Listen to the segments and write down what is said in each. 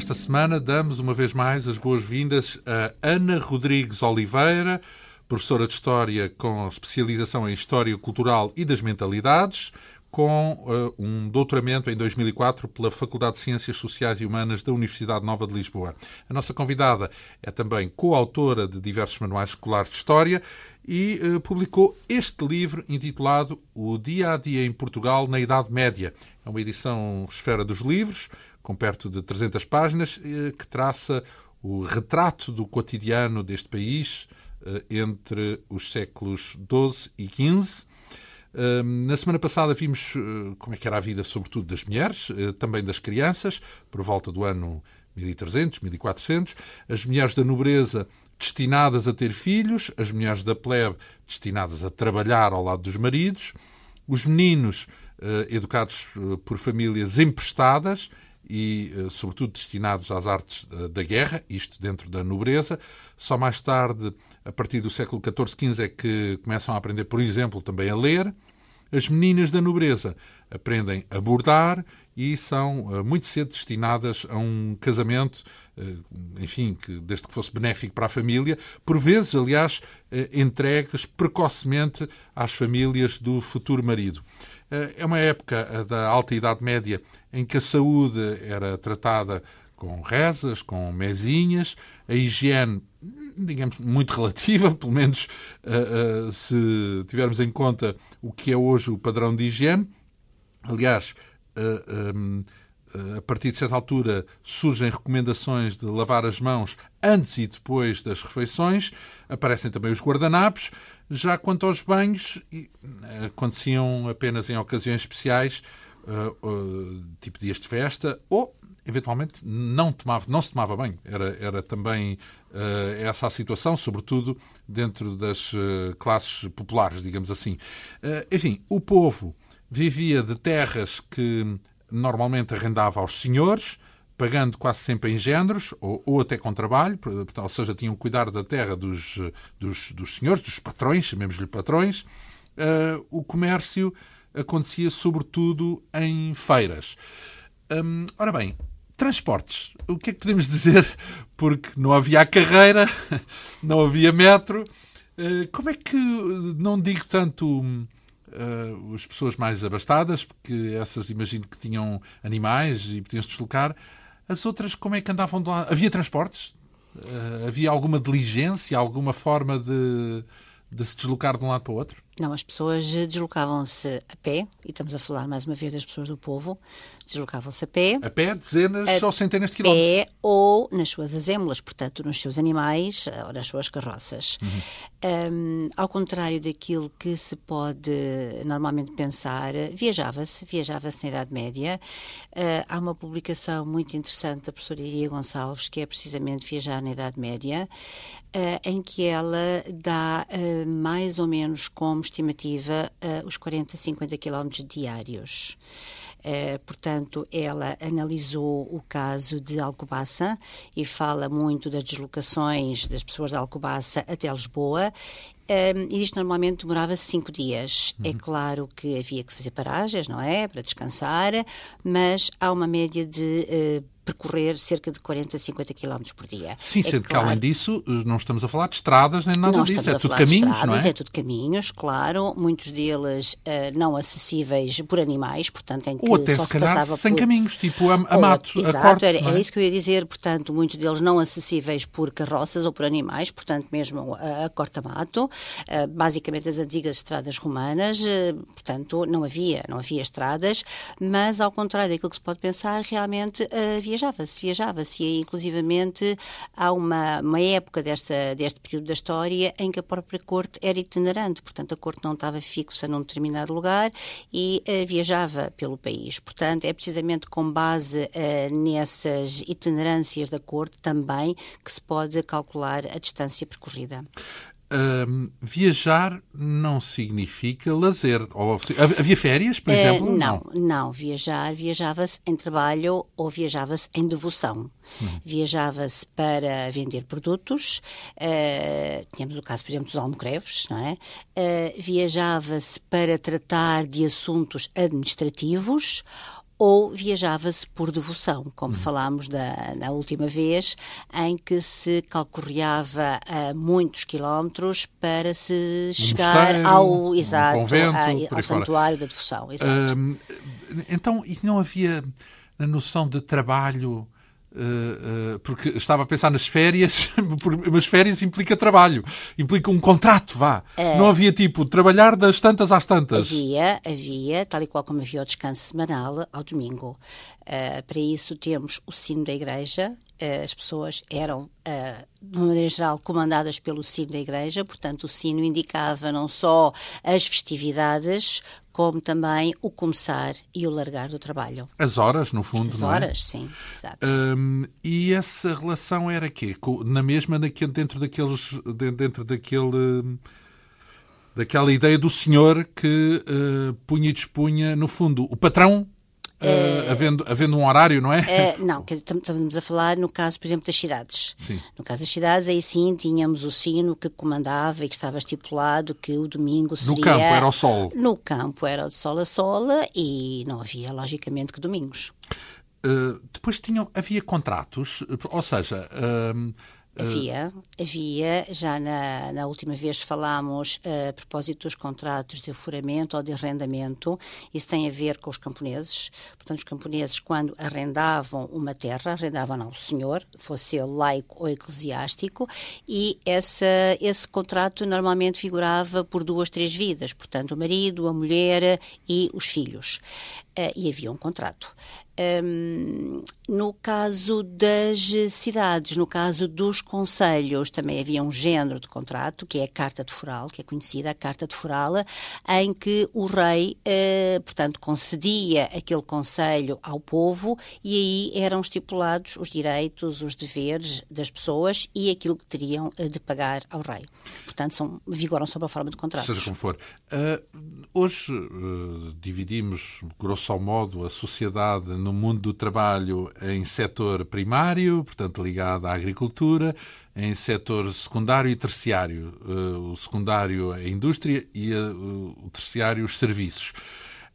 Esta semana damos uma vez mais as boas-vindas a Ana Rodrigues Oliveira, professora de História com especialização em História Cultural e das Mentalidades, com uh, um doutoramento em 2004 pela Faculdade de Ciências Sociais e Humanas da Universidade Nova de Lisboa. A nossa convidada é também coautora de diversos manuais escolares de História e uh, publicou este livro intitulado O Dia a Dia em Portugal na Idade Média. É uma edição esfera dos livros, com perto de 300 páginas, uh, que traça o retrato do cotidiano deste país entre os séculos XII e XV na semana passada vimos eh, como é que era a vida, sobretudo das mulheres, eh, também das crianças, por volta do ano 1300, 1400. As mulheres da nobreza destinadas a ter filhos, as mulheres da plebe destinadas a trabalhar ao lado dos maridos, os meninos eh, educados por famílias emprestadas e, sobretudo, destinados às artes da guerra, isto dentro da nobreza. Só mais tarde, a partir do século XIV, XV, é que começam a aprender, por exemplo, também a ler. As meninas da nobreza aprendem a bordar e são muito cedo destinadas a um casamento, enfim, que, desde que fosse benéfico para a família, por vezes, aliás, entregues precocemente às famílias do futuro marido. É uma época da Alta Idade Média em que a saúde era tratada com rezas, com mesinhas, a higiene, digamos, muito relativa, pelo menos uh, uh, se tivermos em conta o que é hoje o padrão de higiene. Aliás, um, a partir de certa altura surgem recomendações de lavar as mãos antes e depois das refeições, aparecem também os guardanapos. Já quanto aos banhos, aconteciam apenas em ocasiões especiais, tipo dias de festa, ou eventualmente não, tomava, não se tomava bem. Era, era também uh, essa a situação, sobretudo dentro das uh, classes populares, digamos assim. Uh, enfim, o povo vivia de terras que normalmente arrendava aos senhores, pagando quase sempre em géneros, ou, ou até com trabalho, ou seja, tinham que cuidar da terra dos, dos, dos senhores, dos patrões, chamemos-lhe patrões. o comércio acontecia sobretudo em feiras. Um, ora bem, Transportes. O que é que podemos dizer? Porque não havia a carreira, não havia metro. Eh, como é que, não digo tanto uh, as pessoas mais abastadas, porque essas imagino que tinham animais e podiam se deslocar, as outras como é que andavam de lá? Havia transportes? Uh, havia alguma diligência, alguma forma de, de se deslocar de um lado para o outro? Não, as pessoas deslocavam-se a pé, e estamos a falar mais uma vez das pessoas do povo, deslocavam-se a pé. A pé, dezenas ou centenas de quilómetros? A pé ou nas suas azémulas, portanto, nos seus animais ou nas suas carroças. Uhum. Um, ao contrário daquilo que se pode normalmente pensar, viajava-se, viajava-se na Idade Média. Uh, há uma publicação muito interessante da professora Iria Gonçalves, que é precisamente Viajar na Idade Média, uh, em que ela dá uh, mais ou menos como estimativa uh, os 40, 50 quilómetros diários. Portanto, ela analisou o caso de Alcobaça e fala muito das deslocações das pessoas de Alcobaça até Lisboa um, e isto normalmente demorava cinco dias. É uhum. É claro que havia que fazer paragens, não é? Para descansar, mas há uma média de uh, percorrer cerca de 40 a 50 km por dia. Sim, é sendo claro, que além disso, não estamos a falar de estradas nem nada não disso, é tudo caminhos, estradas, não é? É tudo caminhos, claro, muitos deles uh, não acessíveis por animais, portanto, em que Ou até só se, calhar passava sem por... caminhos, tipo a, a mato, exato, a corte, era, é? era isso que eu ia dizer, portanto, muitos deles não acessíveis por carroças ou por animais, portanto, mesmo a, a corta-mato, uh, basicamente as antigas estradas romanas, uh, portanto, não havia, não havia estradas, mas ao contrário daquilo que se pode pensar, realmente viajava-se, viajava se e inclusivamente há uma, uma época desta, deste período da história em que a própria corte era itinerante, portanto a corte não estava fixa num determinado lugar e uh, viajava pelo país. Portanto, é precisamente com base uh, nessas itinerâncias da corte também que se pode calcular a distância percorrida viajar não significa lazer. Ou, havia férias, por uh, exemplo? Não, não, não. Viajar, viajava-se em trabalho ou viajava-se em devoção. Hum. Viajava-se para vender produtos. Uh, tínhamos o caso, por exemplo, dos almocreves, não é? Uh, viajava-se para tratar de assuntos administrativos ou viajava-se por devoção, como hum. falámos da, na última vez, em que se calcorreava a muitos quilómetros para se um chegar ao, exato, um convento, a, ao santuário da devoção. Hum, então, e não havia a noção de trabalho Uh, uh, porque estava a pensar nas férias, mas férias implica trabalho, implica um contrato, vá. Uh, não havia tipo trabalhar das tantas às tantas. Havia, havia, tal e qual como havia o descanso semanal ao domingo. para isso temos o sino da igreja, as pessoas eram, de maneira geral, comandadas pelo sino da igreja, portanto, o sino indicava não só as festividades, como também o começar e o largar do trabalho. As horas, no fundo, As não é? horas, sim, exato. Um, e essa relação era quê? Na mesma, dentro daqueles, dentro daquele daquela ideia do senhor que uh, punha e dispunha, no fundo, o patrão Uh, havendo, havendo um horário, não é? Uh, não, estamos a falar no caso, por exemplo, das cidades. Sim. No caso das cidades, aí sim tínhamos o sino que comandava e que estava estipulado que o domingo seria... No campo era o sol. No campo era de sol a sol e não havia, logicamente, que domingos. Uh, depois tinham, havia contratos, ou seja... Havia, havia. Já na, na última vez falámos uh, a propósito dos contratos de aforamento ou de arrendamento. Isso tem a ver com os camponeses. Portanto, os camponeses, quando arrendavam uma terra, arrendavam ao senhor, fosse ele laico ou eclesiástico, e essa, esse contrato normalmente figurava por duas, três vidas. Portanto, o marido, a mulher e os filhos. Uh, e havia um contrato. Um, no caso das cidades, no caso dos conselhos, também havia um género de contrato, que é a Carta de Foral, que é conhecida a Carta de Foral, em que o rei, uh, portanto, concedia aquele conselho ao povo e aí eram estipulados os direitos, os deveres das pessoas e aquilo que teriam uh, de pagar ao rei. Portanto, são, vigoram sob a forma de contratos. Seja como for. Uh, hoje dividimos, grosso modo, a sociedade no mundo do trabalho em setor primário, portanto ligado à agricultura, em setor secundário e terciário. Uh, o secundário a indústria e uh, o terciário os serviços.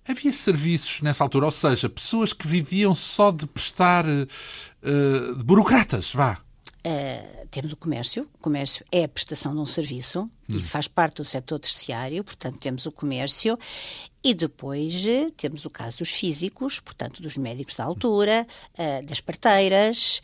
Havia serviços nessa altura, ou seja, pessoas que viviam só de prestar uh, de burocratas, vá. Uh, temos o comércio. O comércio é a prestação de um serviço hum. e faz parte do setor terciário, portanto, temos o comércio. E depois uh, temos o caso dos físicos, portanto, dos médicos da altura, uh, das parteiras,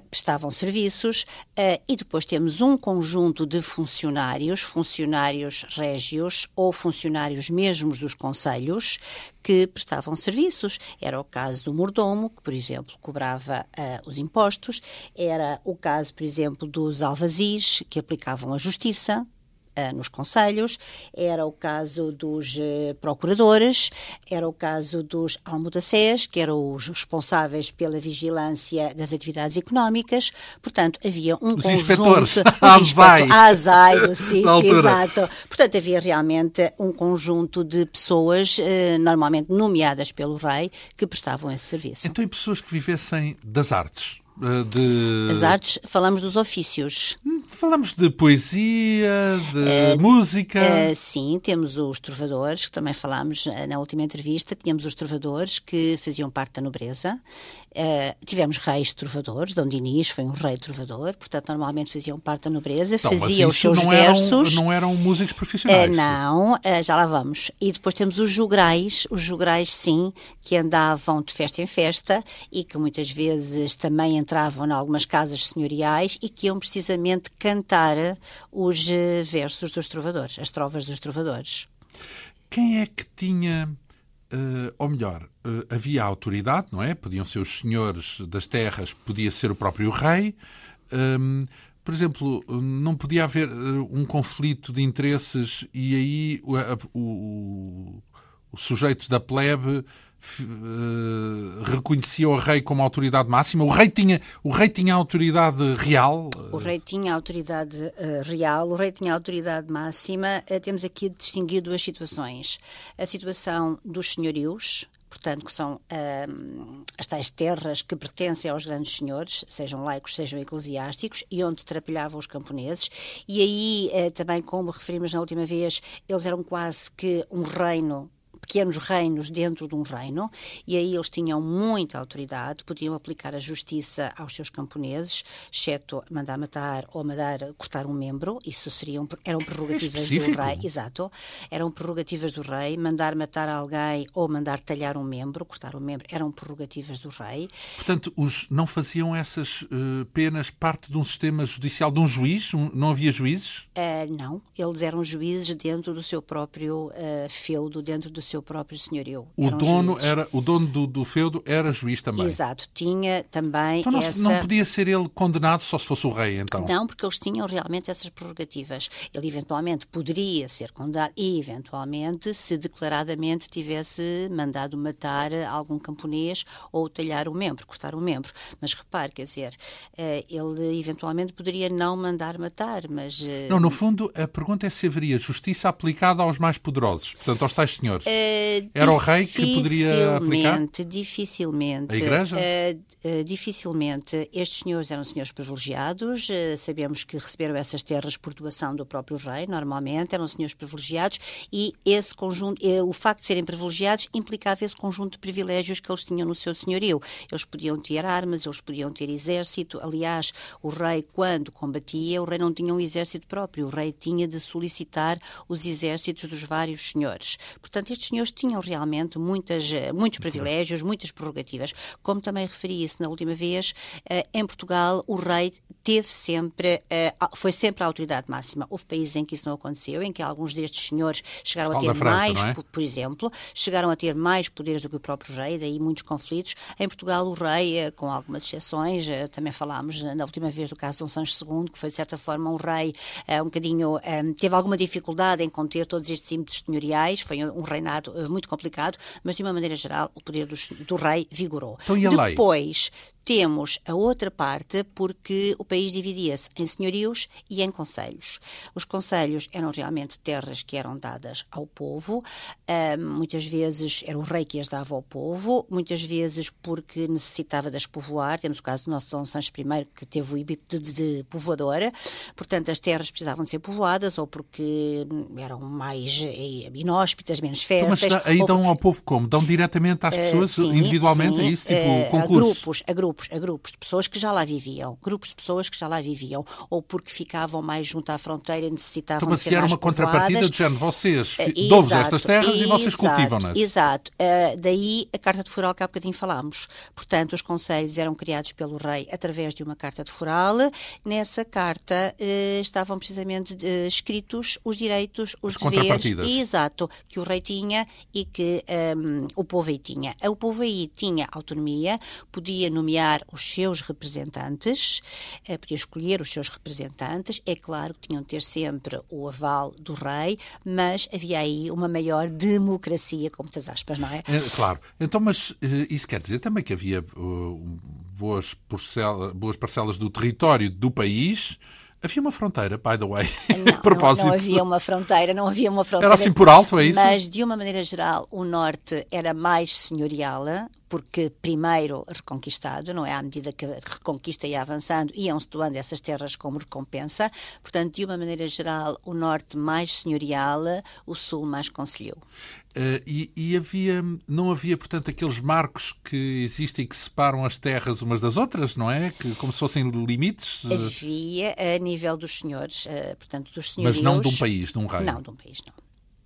prestavam serviços uh, e depois temos um conjunto de funcionários, funcionários régios ou funcionários mesmos dos conselhos que prestavam serviços. Era o caso do mordomo, que, por exemplo, cobrava uh, os impostos, era o caso, por exemplo, dos alvazis, que aplicavam a justiça, nos conselhos, era o caso dos uh, procuradores, era o caso dos almodacés, que eram os responsáveis pela vigilância das atividades económicas. Portanto, havia um os conjunto... Inspetores. A ASAI. A ASAI do sítio, exato. Portanto, havia realmente um conjunto de pessoas, uh, normalmente nomeadas pelo rei, que prestavam esse serviço. Então, e pessoas que vivessem das artes? De... As artes, falamos dos ofícios. Falamos de poesia, de uh, música. Uh, sim, temos os trovadores, que também falámos na última entrevista. Tínhamos os trovadores que faziam parte da nobreza. Uh, tivemos reis trovadores, Dom Dinis foi um rei trovador, portanto, normalmente faziam parte da nobreza, não, faziam os seus não versos. Eram, não eram músicos profissionais. não, já lá vamos. E depois temos os jugrais, os jugrais, sim, que andavam de festa em festa e que muitas vezes também entravam em algumas casas senhoriais e que iam precisamente cantar os eh, versos dos trovadores, as trovas dos trovadores. Quem é que tinha, uh, ou melhor, uh, havia autoridade, não é? Podiam ser os senhores das terras, podia ser o próprio rei. Ehm, por exemplo, não podia haver um conflito de interesses e aí o, o, o sujeito da plebe Uh, reconhecia o rei como autoridade máxima? O rei tinha, o rei tinha autoridade real? O rei tinha autoridade uh, real, o rei tinha autoridade máxima. Uh, temos aqui de distinguir duas situações. A situação dos senhorios, portanto, que são as tais terras que pertencem aos grandes senhores, sejam laicos, sejam eclesiásticos, e onde trapalhavam os camponeses. E aí, também, como referimos na última vez, eles eram quase que um reino pequenos reinos dentro de um reino, e aí eles tinham muita autoridade, podiam aplicar a justiça aos seus camponeses, exceto mandar matar ou mandar cortar um membro, isso seriam, eram prerrogativas é do rei, exato, eram prerrogativas do rei, mandar matar alguém ou mandar talhar um membro, cortar um membro, eram prerrogativas do rei. Portanto, os não faziam essas uh, penas parte de um sistema judicial, de um juiz? Um, não havia juízes? Uh, não, eles eram juízes dentro do seu próprio uh, feudo, dentro do seu próprio senhorio. O dono, era, o dono do, do, feudo era juiz também? Exato, tinha também então não, essa... não podia ser ele condenado só se fosse o rei, então? Não, porque eles tinham realmente essas prerrogativas. Ele eventualmente poderia ser condenado e, eventualmente, se declaradamente tivesse mandado matar algum camponês ou talhar o membro, cortar o membro. Mas repare, quer dizer, eh, ele eventualmente poderia não mandar matar, mas... Eh, não, no fundo, a pergunta é se haveria justiça aplicada aos mais poderosos, portanto, aos tais senhores. Uh, Era o rei que poderia aplicar? Dificilmente. A Igreja? Uh, uh, dificilmente. Estes senhores eram senhores privilegiados, sabemos que receberam essas terras por doação do próprio rei, normalmente, eram senhores privilegiados, e esse conjunto, o facto de serem privilegiados implicava esse conjunto de privilégios que eles tinham no seu senhorio. Eles podiam ter armas, eles podiam ter exército. Aliás, o rei, quando combatia, o rei não tinha um exército próprio, o rei tinha de solicitar os exércitos dos vários senhores. Portanto, estes senhores tinham realmente muitas, muitos privilégios, muitas prerrogativas. Como também referi-se na última vez, eh, em Portugal o rei teve sempre, eh, foi sempre a autoridade máxima. Houve países em que isso não aconteceu, em que alguns destes senhores chegaram a ter França, mais, é? por, exemplo, chegaram a ter mais poderes do que o próprio rei, daí muitos conflitos. Em Portugal, o rei, eh, com algumas exceções, também falámos na última vez do caso de Dom Sancho II, que foi de certa forma um rei um bocadinho, teve alguma dificuldade em conter todos estes ímpetos senhoriais, foi um reinado uh, muito complicado, mas de uma maneira geral o poder do, do rei vigorou. Então, e a Depois? Temos a outra parte porque o país dividia-se em senhorios e em conselhos. Os conselhos eram realmente terras que eram dadas ao povo, uh, muitas vezes era o rei que as dava ao povo, muitas vezes porque necessitava de as povoar. Temos o caso do nosso Dom Sancho I, que teve o íbito de, de, povoadora, portanto as terras precisavam de ser povoadas ou porque eram mais eh, inóspitas, menos férteis. Então, mas aí dão porque... ao povo como? Dão diretamente às pessoas, uh, sim, individualmente, sim, é isso? Tipo, uh, concursos? A grupos, a grupos grupos, a grupos de pessoas que já lá viviam, grupos de pessoas que já lá viviam, ou porque ficavam mais junto à fronteira e necessitavam então, de ser era uma contrapartida de género, vocês uh, dou-vos estas terras exato, e vocês cultivam-nas. Exato, uh, daí a Carta de Foral que há bocadinho falámos. Portanto, os conselhos eram criados pelo rei através de uma Carta de Foral. Nessa carta uh, estavam precisamente escritos os direitos, os As deveres, exato, que o rei tinha e que um, o povo aí tinha. O povo aí tinha autonomia, podia nomear nomear os seus representantes, eh, podia escolher os seus representantes. É claro que tinham de ter sempre o aval do rei, mas havia aí uma maior democracia, com muitas aspas, não é? é claro. Então, mas eh, isso quer dizer também que havia uh, boas, parcelas, boas parcelas do território do país Havia uma fronteira, by the way. Não, propósito. Não, não, havia uma fronteira, não havia uma fronteira. Era assim por alto, é isso? Mas, de uma maneira geral, o norte era mais senhorial, porque primeiro reconquistado, não é? À medida que a reconquista ia avançando, iam-se doando essas terras como recompensa. Portanto, de uma maneira geral, o norte mais senhorial, o sul mais conselhou. Uh, e, e, havia, não havia, portanto, aqueles marcos que existem que separam as terras umas das outras, não é? Que, como se fossem limites? Havia a nível dos senhores, uh, portanto, dos senhorios... Mas não de um país, de um reino? Não, de um país, não.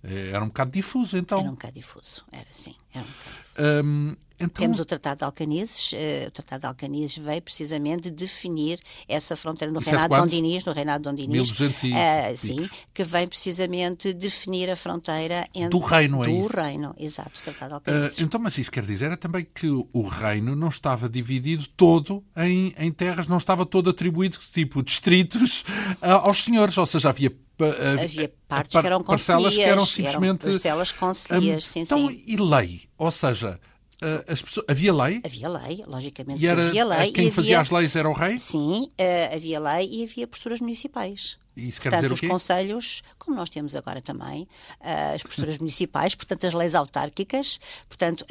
Era um bocado difuso, então? Era um bocado difuso, era sim, era um bocado difuso. Um, então... Temos o Tratado de Alcanices. Uh, o Tratado de Alcanices veio precisamente definir essa fronteira no Isso reinado é de Dom Dinis, no reinado de Dom Dinis. 1200 e... uh, sim, que vem precisamente definir a fronteira entre... Do reino, é Do reino, exato, o Tratado de Alcanices. Uh, então, mas isso quer dizer é também que o reino não estava dividido todo em, em terras, não estava todo atribuído, tipo, distritos aos senhores, ou seja, havia havia partes que eram parcelas que eram simplesmente eram parcelas conselhas, um, sim, então, sim. e lei, ou seja, pessoas, havia lei? Havia lei, logicamente. E era, havia lei. Quem fazia as leis era o rei? Sim, uh, havia lei e havia posturas municipais. Isso portanto, os conselhos, como nós temos agora também, uh, as posturas municipais, portanto, as leis autárquicas, portanto,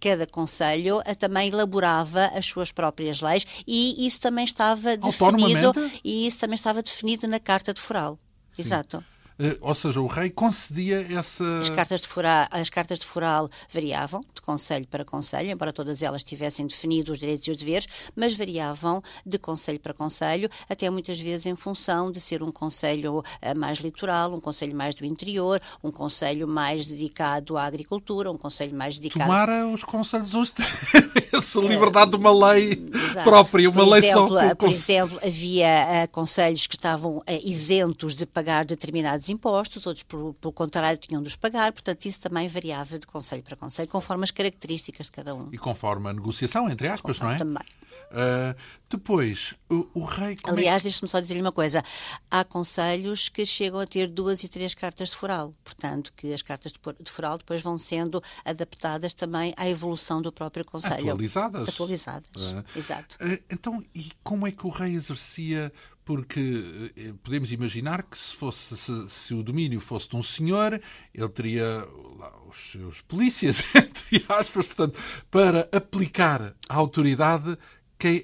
cada conselho também elaborava as suas próprias leis e isso também estava definido e isso também estava definido na Carta de Foral. Sim. Exato. Uh, ou seja, o rei concedia essa. As cartas, de foral, as cartas de foral variavam de conselho para conselho, embora todas elas tivessem definido os direitos e os deveres, mas variavam de conselho para conselho, até muitas vezes em função de ser um conselho uh, mais litoral, um conselho mais do interior, um conselho mais dedicado à agricultura, um conselho mais dedicado. Tomara os conselhos hoje essa liberdade de uma lei Exato. própria, uma por lei exemplo, só. Por exemplo, havia uh, conselhos que estavam uh, isentos de pagar determinados impostos, outros, por, pelo contrário, tinham de os pagar, portanto, isso também variava de conselho para conselho, conforme as características de cada um. E conforme a negociação, entre aspas, conforme não é? Também. Uh, depois, o, o rei. É Aliás, é... deixe-me só dizer-lhe uma coisa: há conselhos que chegam a ter duas e três cartas de foral, portanto, que as cartas de foral depois vão sendo adaptadas também à evolução do próprio conselho. Atualizadas. Atualizadas, uh, exato. Uh, então, e como é que o rei exercia porque eh, podemos imaginar que se, fosse, se, se, o domínio fosse de um senhor, ele teria lá, os seus polícias, entre aspas, portanto, para aplicar a autoridade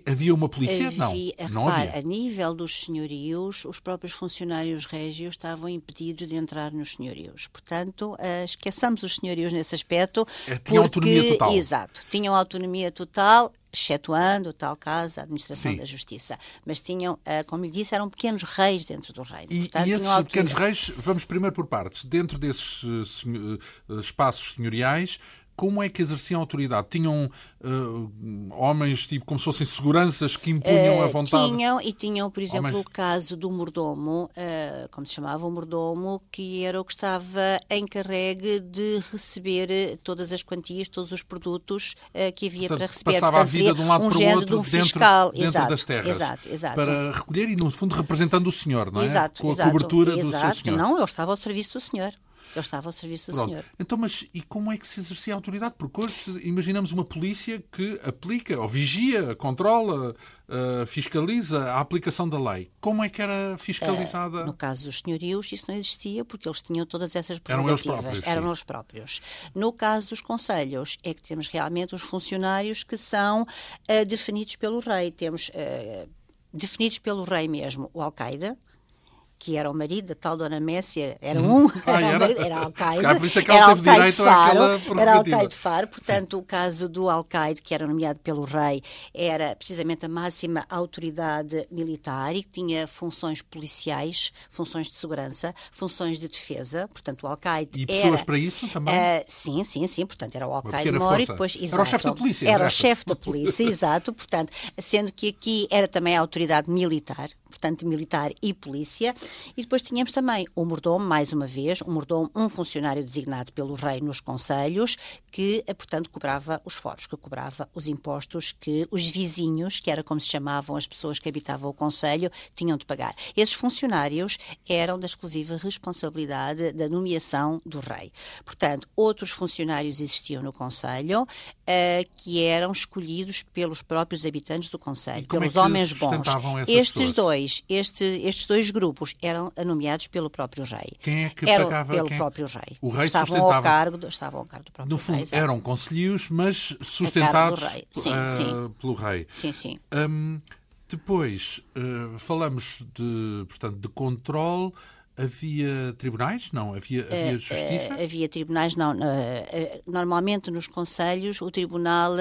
havia uma polícia? Havia, não, não repare, havia. A nível dos senhorios, os próprios funcionários régios estavam impedidos de entrar nos senhorios. Portanto, uh, esqueçamos os senhorios nesse aspecto. É, tinham autonomia total. Exato, tinham autonomia total excetuando, tal caso, a administração Sim. da justiça. Mas tinham, eh, como lhe disse, eram pequenos reis dentro do reino. E, Portanto, e esses pequenos reis, vamos primeiro por partes, dentro desses uh, espaços senhoriais, como é que exerciam a autoridade? Tinham uh, homens, tipo, como se fossem seguranças que impunham uh, a vontade? Tinham, e tinham, por exemplo, homens... o caso do mordomo, uh, como se chamava o mordomo, que era o que estava encarregue de receber todas as quantias, todos os produtos que havia Portanto, para receber. Passava Portanto, a vida de um lado um para o outro de um dentro, fiscal. dentro exato, das terras. Exato, exato. Para recolher e, no fundo, representando o senhor, não é? Exato, Com a exato, cobertura exato. do seu senhor. Não, ele estava ao serviço do senhor. Eu estava ao serviço do Pronto. senhor. Então, mas e como é que se exercia a autoridade? Porque hoje imaginamos uma polícia que aplica, ou vigia, controla, uh, fiscaliza a aplicação da lei. Como é que era fiscalizada? Uh, no caso dos senhorios, isso não existia porque eles tinham todas essas prerrogativas. Eram eles próprios. Eram eles próprios. No caso dos conselhos, é que temos realmente os funcionários que são uh, definidos pelo rei. Temos definidos pelo rei mesmo o Al-Qaeda, que era o marido da tal Dona Messia, era uhum. um, ah, era, era, era Al-Qaeda. É teve direito Faro, Era Al-Qaeda Faro, portanto, Sim. o caso do Al-Qaeda, que era nomeado pelo rei, era precisamente a máxima autoridade militar e que tinha funções policiais, funções de segurança, funções de defesa, portanto, o Al-Qaeda E pessoas para isso também? Uh, sim, sim, sim, portanto, era o Al-Qaeda Mori, depois... Exato, era o chefe da polícia. Era o chefe da polícia, exato, portanto, sendo que aqui era também a autoridade militar, portanto, militar e polícia, e depois tínhamos também o mordomo, mais uma vez, um mordomo, um funcionário designado pelo rei nos conselhos, que, eh, portanto, cobrava os foros, que cobrava os impostos que os vizinhos, que era como se chamavam as pessoas que habitavam o conselho, tinham de pagar. Esses funcionários eram da exclusiva responsabilidade da nomeação do rei. Portanto, outros funcionários existiam no conselho, uh, que eram escolhidos pelos próprios habitantes do conselho, pelos é homens bons. Estes pessoas? dois, este, estes dois grupos eram nomeados pelo próprio rei. Quem é que eram pagava? Pelo quem? próprio rei. O rei estavam sustentava. Ao cargo do, estavam ao cargo do próprio no fundo, rei. eram conselheiros, mas sustentados sim, uh, sim. pelo rei. Sim, sim. Um, depois, uh, falamos de, portanto, de controle Havia tribunais? Não. Havia, havia uh, justiça? Uh, havia tribunais, não. Uh, normalmente nos conselhos o tribunal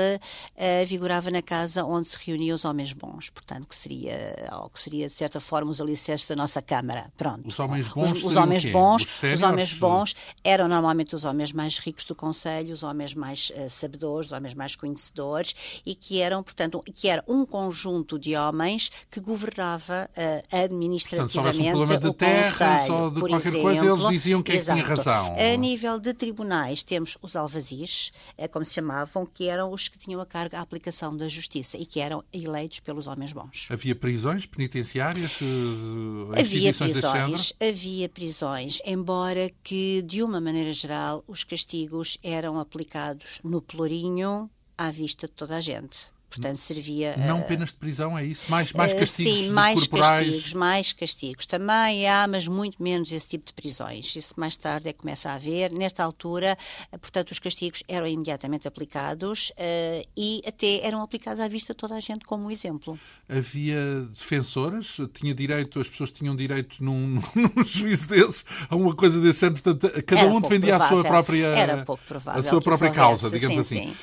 vigorava na casa onde se reuniam os homens bons, portanto, que seria, ou que seria de certa forma os alicerces da nossa Câmara. Pronto. Os homens bons Os, os homens bons, os, os, homens bons eram normalmente os homens mais ricos do conselho, os homens mais sabedores, os homens mais conhecedores e que eram, portanto, que era um conjunto de homens que governava administrativamente portanto, um o conselho ou de por qualquer exemplo, coisa, eles diziam quem é que tinha razão. A nível de tribunais, temos os alvazis, é como se chamavam, que eram os que tinham a cargo a aplicação da justiça e que eram eleitos pelos homens bons. Havia prisões penitenciárias? Eh, havia prisões, havia prisões, embora que, de uma maneira geral, os castigos eram aplicados no pelourinho à vista de toda a gente Portanto, servia. Não penas de prisão, é isso? Mais, mais Eh, castigos Sim, mais corporais? castigos, mais castigos. Também há, mas muito menos esse tipo de prisões. Isso mais tarde é que começa a haver. Nesta altura, eh, portanto, os castigos eram imediatamente aplicados eh, e até eram aplicados à vista de toda a gente como exemplo. Havia defensoras? Tinha direito, as pessoas tinham direito num, num juízo desses, a uma coisa desse género? Portanto, cada Era um defendia a sua provável. própria, Era pouco provável a sua própria causa, digamos Sim, assim. sim.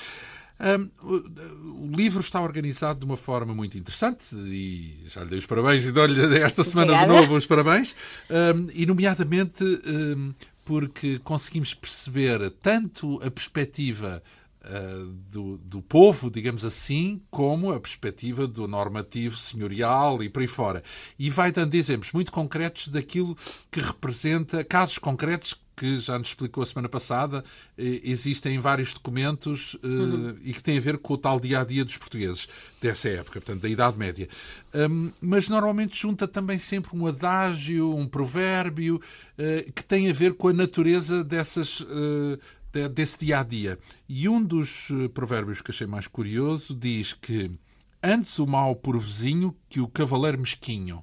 Hum, o, livro está organizado de uma forma muito interessante e já lhe dei os parabéns e dou-lhe esta semana de Obrigada. novo os parabéns, hum, e nomeadamente hum, porque conseguimos perceber tanto a perspectiva uh, do, do povo, digamos assim, como a perspectiva do normativo senhorial e por aí fora. E vai dando exemplos muito concretos daquilo que representa, casos concretos que já nos explicou a semana passada, eh, existem em vários documentos eh, Uhum. e que têm a ver com o tal dia a dia dos portugueses dessa época, portanto, da Idade Média. Hum, mas normalmente junta também sempre um adágio, um provérbio, eh, que tem a ver com a natureza dessas. de- desse dia a dia. E um dos provérbios que achei mais curioso diz que antes o mal por vizinho que o cavaleiro mesquinho.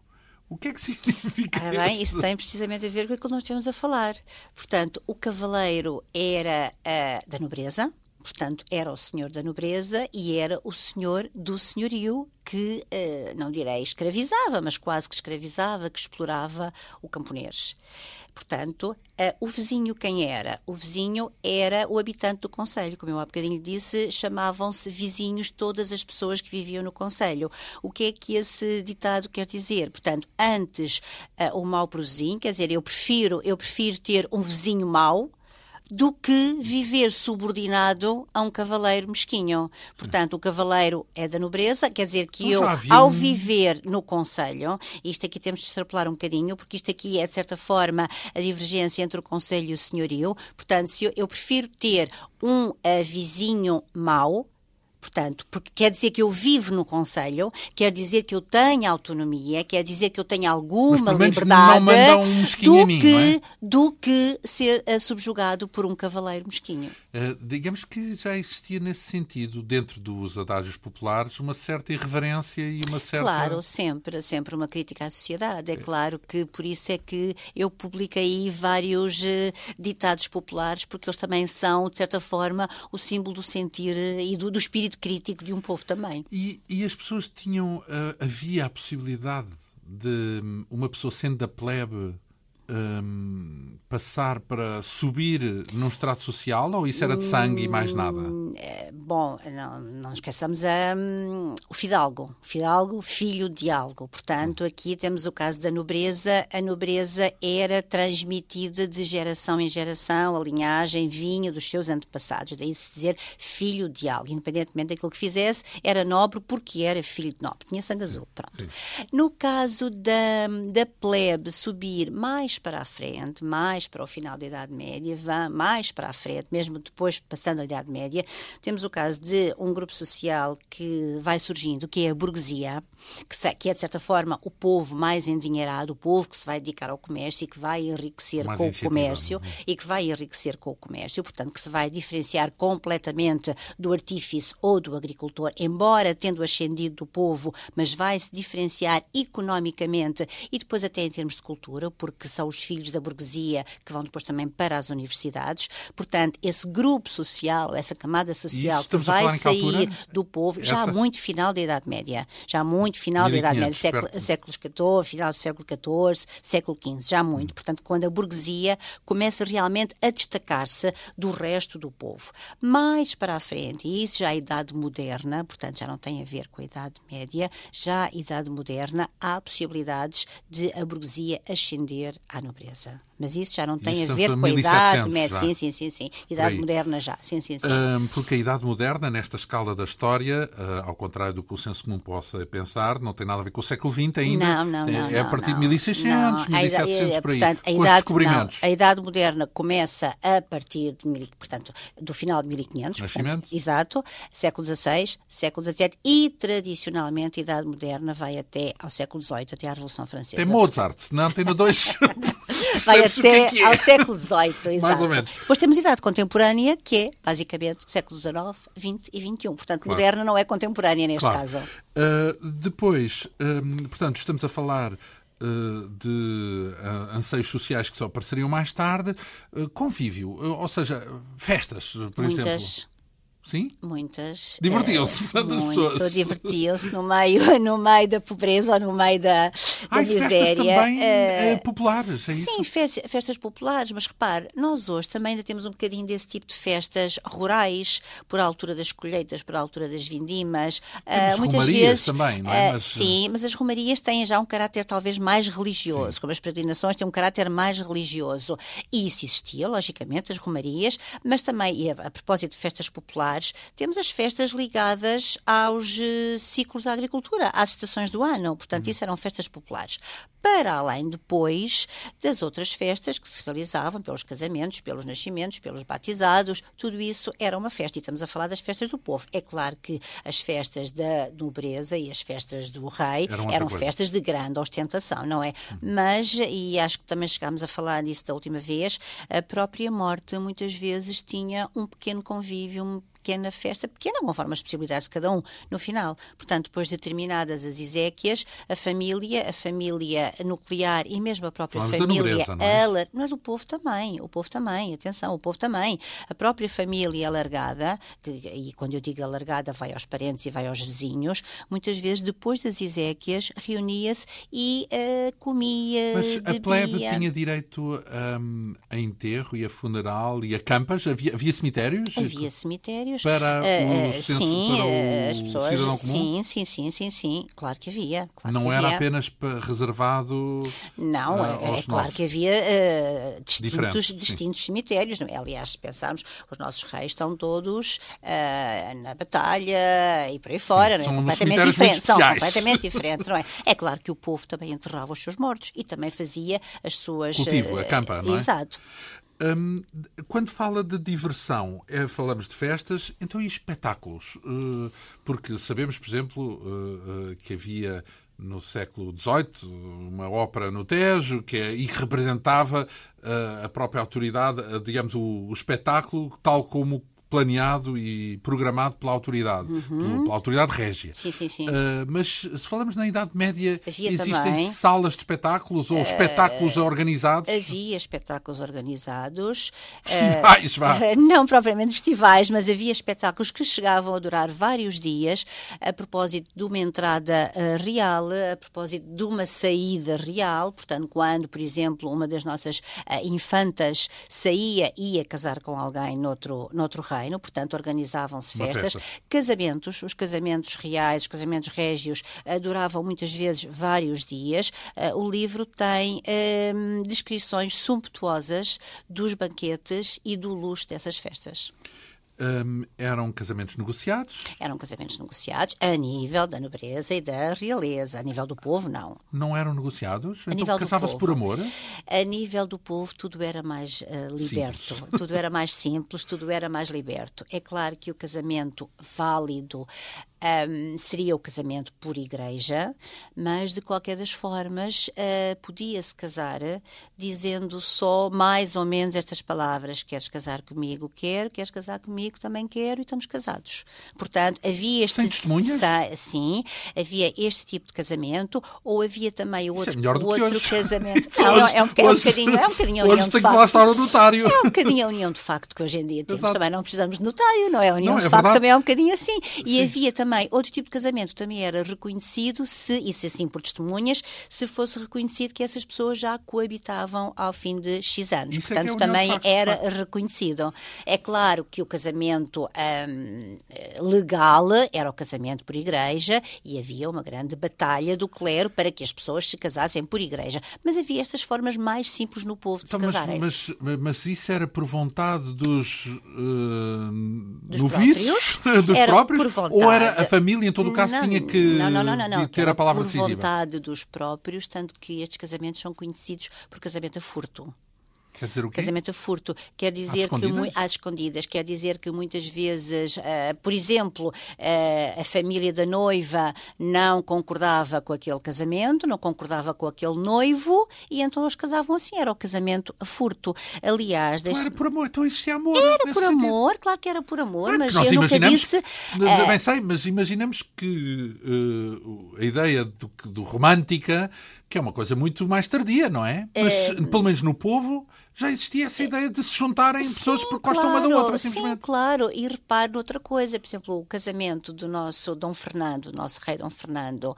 O que é que significa Ora bem, isso tem precisamente a ver com aquilo que nós temos a falar. Portanto, o cavaleiro era ah, da nobreza, portanto, era o senhor da nobreza e era o senhor do senhorio que, ah, não direi escravizava, mas quase que escravizava, que explorava o camponês. Portanto, ah, o vizinho quem era? O vizinho era o habitante do Conselho. Como eu há bocadinho disse, chamavam-se vizinhos todas as pessoas que viviam no Conselho. O que é que esse ditado quer dizer? Portanto, antes ah, o mau o vizinho, quer dizer, eu prefiro, eu prefiro ter um vizinho mau do que viver subordinado a um cavaleiro mesquinho. Portanto, o cavaleiro é da nobreza, quer dizer que Então eu, ao um- viver no Conselho, isto aqui temos de extrapolar um bocadinho, porque isto aqui é, de certa forma, a divergência entre o Conselho e o senhorio. Portanto, se eu, eu prefiro ter um ah, vizinho mau, Portanto, porque quer dizer que eu vivo no Conselho, quer dizer que eu tenho autonomia, quer dizer que eu tenho alguma liberdade um do, mim, que, é? do que ser eh, subjugado por um cavaleiro mesquinho. Uh, digamos que já existia nesse sentido, dentro dos adágios populares, uma certa irreverência e uma certa. Claro, sempre, sempre uma crítica à sociedade. É claro que por isso é que eu publiquei vários eh, ditados populares, porque eles também são, de certa forma, o símbolo do sentir eh, e do, do espírito crítico de um povo também. E, e as pessoas tinham. uh, havia a possibilidade de hum, uma pessoa sendo da plebe. Hum, passar para subir num estrato social ou isso era de sangue e mais nada? Eh, Bom, não, não esqueçamos hum, o Fidalgo. Fidalgo, filho de algo. Portanto, aqui temos o caso da nobreza. A nobreza era transmitida de geração em geração, a linhagem vinha dos seus antepassados. Daí se dizer filho de algo. Independentemente daquilo que fizesse, era nobre porque era filho de nobre. Tinha sangue azul. Pronto. No caso da, da plebe subir mais para a frente, mais para o final da Idade Média, vá mais para a frente, mesmo depois passando a Idade Média, temos o caso de um grupo social que vai surgindo, que é a burguesia, que, que é, de certa forma, o povo mais endinheirado, o povo que se vai dedicar ao comércio e que vai enriquecer Mais com o comércio e que vai enriquecer com o comércio, portanto, que se vai diferenciar completamente do artífice ou do agricultor, embora tendo ascendido do povo, mas vai se diferenciar economicamente e depois até em termos de cultura, porque são os filhos da burguesia que vão depois também para as universidades. Portanto, esse grupo social, essa camada social que vai sair do povo, já Essa- muito final da Idade Média, já muito final da Idade Média, 1500, século, séculos XIV, final do século XIV, século XV, já muito. Portanto, quando a burguesia começa realmente a destacar-se do resto do povo. Mais para a frente, e isso já é a Idade Moderna, portanto já não tem a ver com a Idade Média, já a Idade Moderna, há possibilidades de a burguesia ascender à nobreza. Mas isso já não tem Isso a ver com a Idade 1700 Média. Sim, sim, sim, sim. Idade. Moderna já, sim, sim, sim. Hum, porque a Idade Moderna, nesta escala da história, ah, ao contrário do que o senso comum possa pensar, não tem nada a ver com o século XX ainda. Não, não, É- não. É a não, partir não. de 1600, Não, a 1700 idade- por aí. Portanto, a idade, descobrimentos. não, a idade moderna começa a partir de, mil- portanto, do final de 1500. portanto, Nascimento. exato. Século XVI, século XVII e, tradicionalmente, a idade moderna vai até ao século XVIII, até à Revolução Francesa. Tem Mozart, na Antena 2. vai é que é. ao século XVIII, exato. Mais ou menos. Depois temos idade contemporânea, que é basicamente século XIX, XX e XXI. Portanto, Claro. moderna não é contemporânea neste Claro. caso. Uh, depois, um, portanto, estamos a falar uh, de uh, anseios sociais que só apareceriam mais tarde. Convívio, ou seja, festas, por exemplo. Sim? Muitas. Divertiam-se, eh, portanto, as muito, pessoas. Divertiam-se no meio, no meio da pobreza ou no meio da, da Há miséria. festas também uh, populares, é Sim, isso? fes- festas populares, mas repare, nós hoje também ainda temos um bocadinho desse tipo de festas rurais, por altura das colheitas, por altura das vindimas. Ah, muitas romarias vezes, também, não é? Mas, sim, mas as romarias têm já um caráter talvez mais religioso, como as peregrinações têm um caráter mais religioso. E isso existia, logicamente, as romarias, mas também, a, a propósito de festas populares, temos as festas ligadas aos eh, ciclos da agricultura, às estações do ano. Portanto, Uhum. isso eram festas populares. Para além depois das outras festas que se realizavam pelos casamentos, pelos nascimentos, pelos batizados, tudo isso era uma festa. E estamos a falar das festas do povo. É claro que as festas da nobreza e as festas do rei Eram eram festas de grande ostentação, não é? Mas, e acho que também chegámos a falar nisso da última vez, a própria morte muitas vezes tinha um pequeno convívio, uma pequena festa, pequena conforme as possibilidades de cada um, no final. Portanto, depois de terminadas as exéquias, a família, a família nuclear e mesmo a própria Falamos família nobreza, não é? alar- mas o povo também, o povo também, atenção, o povo também. A própria família alargada, que- e quando eu digo alargada, vai aos parentes e vai aos vizinhos, muitas vezes depois das exéquias reunia-se e eh, comia, Mas a plebe bebia. tinha direito um, a enterro e a funeral e a campas? Havia, havia cemitérios? Havia cemitérios. Para o Eh, eh, censo- sim, para o eh, as pessoas. cidadão comum? Sim, sim, sim, sim, sim. Claro que havia. claro Não que era havia. apenas reservado Não, ah, é, é claro que havia eh, distintos, sim. distintos cemitérios. não é? Aliás, se pensarmos, os nossos reis estão todos eh, na batalha e por aí fora. não é? são completamente diferentes. São completamente diferentes, não é? É claro que o povo também enterrava os seus mortos e também fazia as suas. Cultivo, a campa, não é? Exato. Hum, quando fala de diversão, eh, falamos de festas, então e espetáculos? Eh, porque sabemos, por exemplo, eh, eh, que havia no século XVIII uma ópera no Tejo que, é- e representava eh, a própria autoridade, eh, digamos, o, o espetáculo tal como planeado e programado pela autoridade, pela, pela autoridade régia. Uhum. Sim, sim, sim. Eh, mas se falamos na Idade Média, Havia existem também. Salas de espetáculos ou espetáculos organizados? Havia espetáculos organizados. Festivais, vá. eh, Não propriamente festivais, mas havia espetáculos que chegavam a durar vários dias, a propósito de uma entrada real, a propósito de uma saída real. Portanto, quando, por exemplo, uma das nossas infantas saía e ia casar com alguém noutro, noutro reino, portanto, organizavam-se festas. festa. Casamentos, os casamentos reais, os casamentos régios, eh, duravam muitas vezes vários dias. Eh, o livro tem eh, descrições sumptuosas dos banquetes e do luxo dessas festas. Hum, eram casamentos negociados? Eram casamentos negociados a nível da nobreza e da realeza, a nível do povo, não. Não eram negociados? então nível do casava-se por amor? A nível do povo, tudo era mais eh, liberto, tudo era mais simples, tudo era mais liberto. É claro que o casamento válido ahm, seria o casamento por igreja, mas de qualquer das formas eh, podia-se casar dizendo só mais ou menos estas palavras: queres casar comigo? Quero, queres casar comigo? Também quero e estamos casados. Portanto, havia este Sem testemunhas? sim, havia este tipo de casamento, ou havia também o é outro, do o outro hoje. casamento. Não, não, é um, é um Hoje- bocadinho, é um bocadinho a Hoje união de facto. o notário. É um bocadinho a união de facto que hoje em dia temos. Exato. Também não precisamos de notário, não é? A união Não, de é facto verdade. também é um bocadinho assim. E havia também outro tipo de casamento, também era reconhecido, se, se assim por testemunhas, se fosse reconhecido que essas pessoas já coabitavam ao fim de X anos. Isso é é Portanto, de também facto, era facto. reconhecido. É claro que o casamento hum, legal era o casamento por igreja e havia uma grande batalha do clero para que as pessoas se casassem por igreja. Mas havia estas formas mais simples no povo de Então, se mas, casarem. mas, mas isso era por vontade dos, uh, Dos noviços? Dos Era próprios? Ou era a família, em todo o caso, Não, tinha que não, não, não, não, ter a palavra por decisiva? vontade dos próprios, tanto que estes casamentos são conhecidos por casamento a furto. Quer dizer o quê? Casamento a furto. Quer dizer às que às escondidas. Quer dizer que muitas vezes, uh, por exemplo, uh, a família da noiva não concordava com aquele casamento, não concordava com aquele noivo e então eles casavam assim. Era o casamento a furto. Aliás, não era por amor, então existia amor. Era por sentido. amor, claro que era por amor, mas eu nunca disse. Mas, bem sei, mas imaginamos que uh, a ideia do, do romântica que é uma coisa muito mais tardia, não é? Mas, é... pelo menos no povo, já existia essa ideia de se juntarem sim, pessoas porque gostam claro, uma da outra, simplesmente. Sim, claro. E repare noutra coisa, por exemplo, o casamento do nosso Dom Fernando, nosso rei Dom Fernando,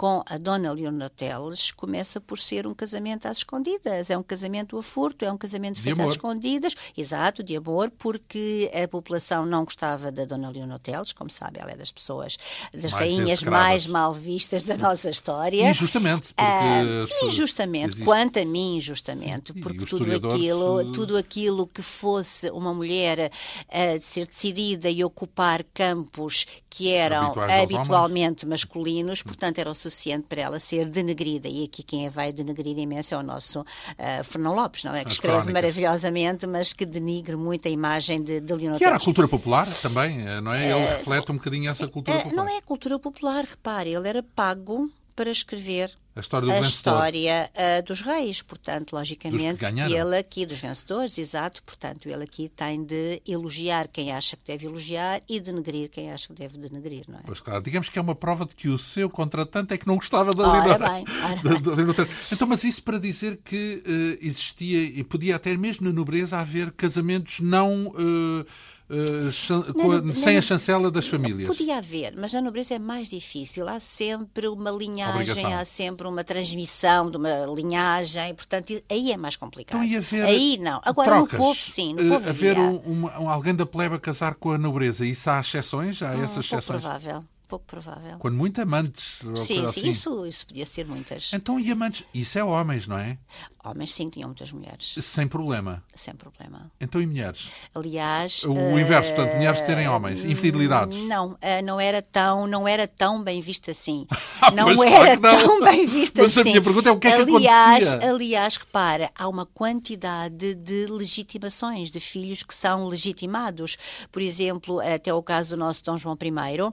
com a Dona Leonor Teles começa por ser um casamento às escondidas. É um casamento a furto, é um casamento de feito às escondidas, exato, de amor, porque a população não gostava da Dona Leonor Teles, como sabe, ela é das pessoas, das mais rainhas mais mal vistas da nossa história. Injustamente, porque ah, injustamente, existe. quanto a mim, injustamente, porque tudo aquilo, tudo aquilo que fosse uma mulher uh, de ser decidida e ocupar campos que eram habitualmente masculinos, portanto era o suficiente para ela ser denegrida. E aqui quem a vai denegrir imenso é o nosso uh, Fernão Lopes, não é? Que As escreve crónicas. maravilhosamente, mas que denigre muito a imagem de, de Leonor Que era a cultura popular também, eh, não é? Ele uh, reflete um bocadinho sim, essa cultura popular. Não é a cultura popular, repare, ele era pago para escrever a história, a história uh, dos reis. Portanto, logicamente, que, que, ele aqui, dos vencedores, exato, portanto, ele aqui tem de elogiar quem acha que deve elogiar e denegrir quem acha que deve denegrir, não é? Pois claro, digamos que é uma prova de que o seu contratante é que não gostava da Leonor. Bem, ora bem. Então, mas isso para dizer que uh, existia, e podia até mesmo na nobreza haver casamentos não. Uh, Uh, sem a chancela das famílias. Podia haver, mas na nobreza é mais difícil. Há sempre uma linhagem, Obrigação. há sempre uma transmissão de uma linhagem, portanto, aí é mais complicado. Então, haver aí não. Agora, trocas. no povo, sim. No povo haver um, um, alguém da plebe a casar com a nobreza, isso há exceções? Há hum, essas exceções? provável pouco provável. Quando muito amantes. Sim, sim assim. isso, isso podia ser muitas. Então, e amantes? Isso é homens, não é? Homens, sim, tinham muitas mulheres. Sem problema. Sem problema. Então, e mulheres? Aliás. O uh, inverso, portanto, mulheres terem homens. Infidelidades. Não, uh, não era tão, não era tão bem visto assim. não era não. tão bem visto Mas assim. Mas a minha pergunta é o que é aliás, que acontecia? Aliás, repara, há uma quantidade de legitimações de filhos que são legitimados. Por exemplo, até o caso do nosso Dom João I, uh,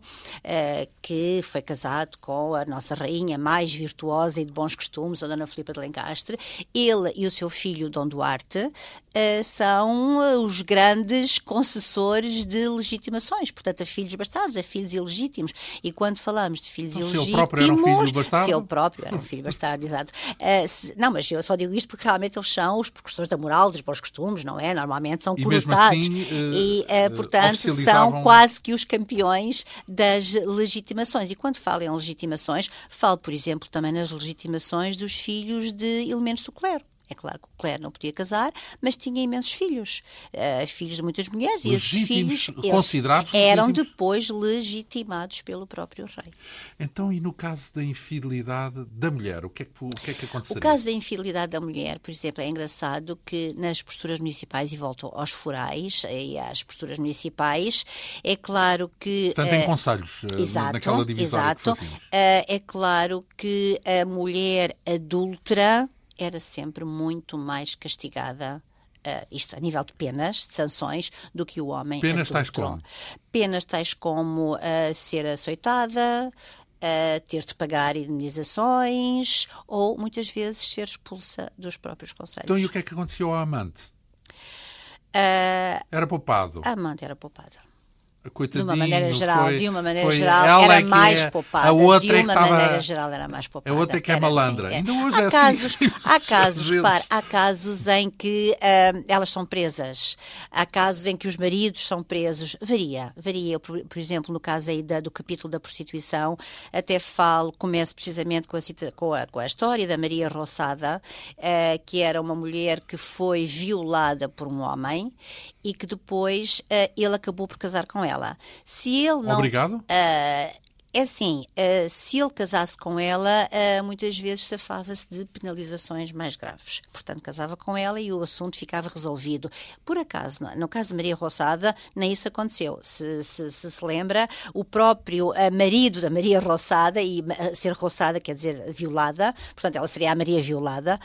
que foi casado com a nossa rainha mais virtuosa e de bons costumes, a Dona Filipa de Lencastre. Ele e o seu filho, Dom Duarte, uh, são uh, os grandes concessores de legitimações. Portanto, a filhos bastardos, a filhos ilegítimos. E quando falamos de filhos então, ilegítimos... Se ele próprio era um filho bastardo? Se ele próprio era um filho bastardo, exato. Uh, se, não, mas eu só digo isto porque realmente eles são os precursores da moral, dos bons costumes, não é? Normalmente são conotados. Assim, e, portanto, são quase que os campeões das legitimações. E quando falo em legitimações, falo, por exemplo, também nas legitimações dos filhos de elementos do clero. É claro que o Claire não podia casar, mas tinha imensos filhos, uh, filhos de muitas mulheres, legítimos, e esses filhos considerados eram legítimos. depois legitimados pelo próprio rei. Então, e no caso da infidelidade da mulher, o que é que, o que, é que aconteceria? O caso da infidelidade da mulher, por exemplo, é engraçado que nas posturas municipais, e volto aos forais e às posturas municipais, é claro que... Portanto, em uh, conselhos, uh, exato, naquela divisão exato, fazíamos. é claro que a mulher adulta era sempre muito mais castigada Uh, isto a nível de penas, de sanções, do que o homem. Penas tais como? Penas tais como uh, ser açoitada, uh, ter de pagar indenizações ou muitas vezes ser expulsa dos próprios conselhos. Então, e o que é que aconteceu ao amante? era poupado. A amante era poupada de uma maneira geral, foi, de uma maneira geral, era é mais é, poupada. A outra de uma é maneira geral era mais poupada. A outra é que é malandra. Assim, Ainda hoje há é casos, assim. Há casos, repare, há casos em que uh, elas são presas. Há casos em que os maridos são presos. Varia, varia. Por, por exemplo, no caso aí da, do capítulo da prostituição, até falo, começo precisamente com a, com a, com a história da Maria Roçada, uh, que era uma mulher que foi violada por um homem e que depois uh, ele acabou por casar com ela. Se ele não. Obrigado. Uh, é assim, uh, se ele casasse com ela, uh, muitas vezes safava-se de penalizações mais graves. Portanto, casava com ela e o assunto ficava resolvido. Por acaso, no caso de Maria Roçada, nem isso aconteceu. Se se, se, se lembra, o próprio uh, marido da Maria Roçada, e ser roçada quer dizer violada, portanto, ela seria a Maria violada,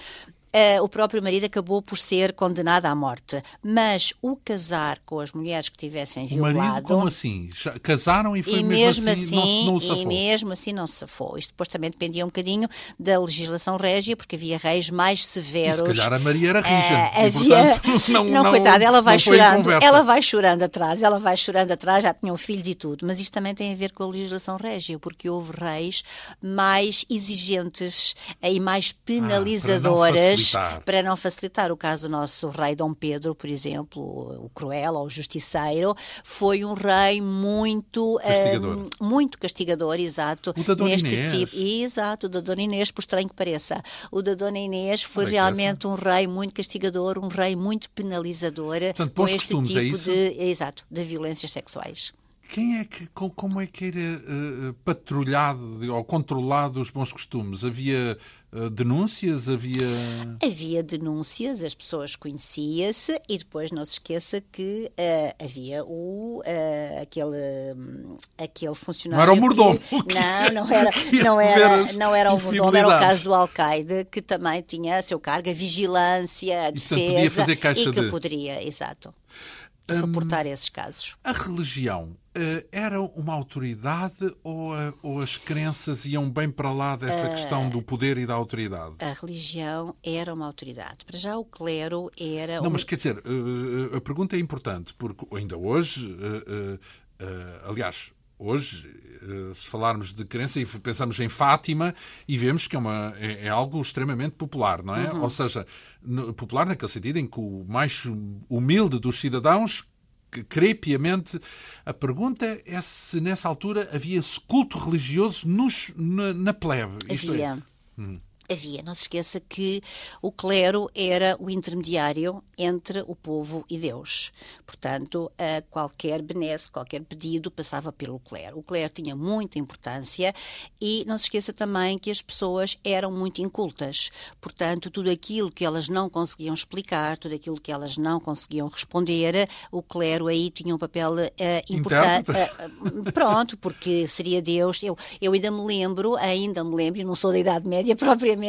uh, o próprio marido acabou por ser condenado à morte. Mas o casar com as mulheres que tivessem violado... O marido, como assim? Casaram e foi e mesmo, mesmo assim, assim, não, se- não o E safou? mesmo assim não se safou. Isto depois também dependia um bocadinho da legislação régia, porque havia reis mais E severos. se calhar a Maria era rija. Ah, e, havia... portanto, não, não, coitada, ela vai não chorando, ela vai chorando atrás, ela vai chorando atrás, já tinham filhos e tudo, mas isto também tem a ver com a legislação régia, porque houve reis mais exigentes e mais penalizadoras facilitar. para não facilitar. O caso do nosso rei Dom Pedro, por exemplo, o cruel ou o justiceiro, foi um rei muito Castigador. ah, muito castigador, exato. O da Dona neste Inês. tipo. Exato, o da Dona Inês, por estranho que pareça. O da Dona Inês foi realmente um rei muito castigador, um rei muito penalizador Portanto, com este costumes, tipo é de, exato, de violências sexuais. Quem é que, com- como é que era eh, patrulhado ou controlado os bons costumes? Havia eh, denúncias? Havia. Havia denúncias, as pessoas conhecia-se e depois não se esqueça que eh, havia o aquele hum, aquele funcionário Não era o que- mordomo. não não era não era não era o mordomo era o caso do alcaide que também tinha a seu cargo a vigilância a E, portanto, podia defesa fazer caixa e que de- Hum, poderia exato reportar esses casos A religião era uma autoridade ou, a- ou as crenças iam bem para lá dessa Eh, questão do poder e da autoridade? a religião era uma autoridade para já o clero era Não, um- mas quer dizer, eh, a pergunta é importante, porque ainda hoje, eh, eh, eh, aliás, hoje, eh, se falarmos de crença e pensamos em Fátima e vemos que é, uma, é, é algo extremamente popular, não é? Ou seja, no- popular naquele sentido em que o mais humilde dos cidadãos que crê piamente. A pergunta é se nessa altura havia esse culto religioso nos- na, na plebe. Isto é, Havia. Havia. Não se esqueça que o clero era o intermediário entre o povo e Deus. Portanto, a qualquer benesse, qualquer pedido passava pelo clero. O clero tinha muita importância e não se esqueça também que as pessoas eram muito incultas. Portanto, tudo aquilo que elas não conseguiam explicar, tudo aquilo que elas não conseguiam responder, o clero aí tinha um papel eh, importante. Intérprete. Eh, Pronto, porque seria Deus. Eu, eu ainda me lembro, ainda me lembro, e não sou da Idade Média propriamente,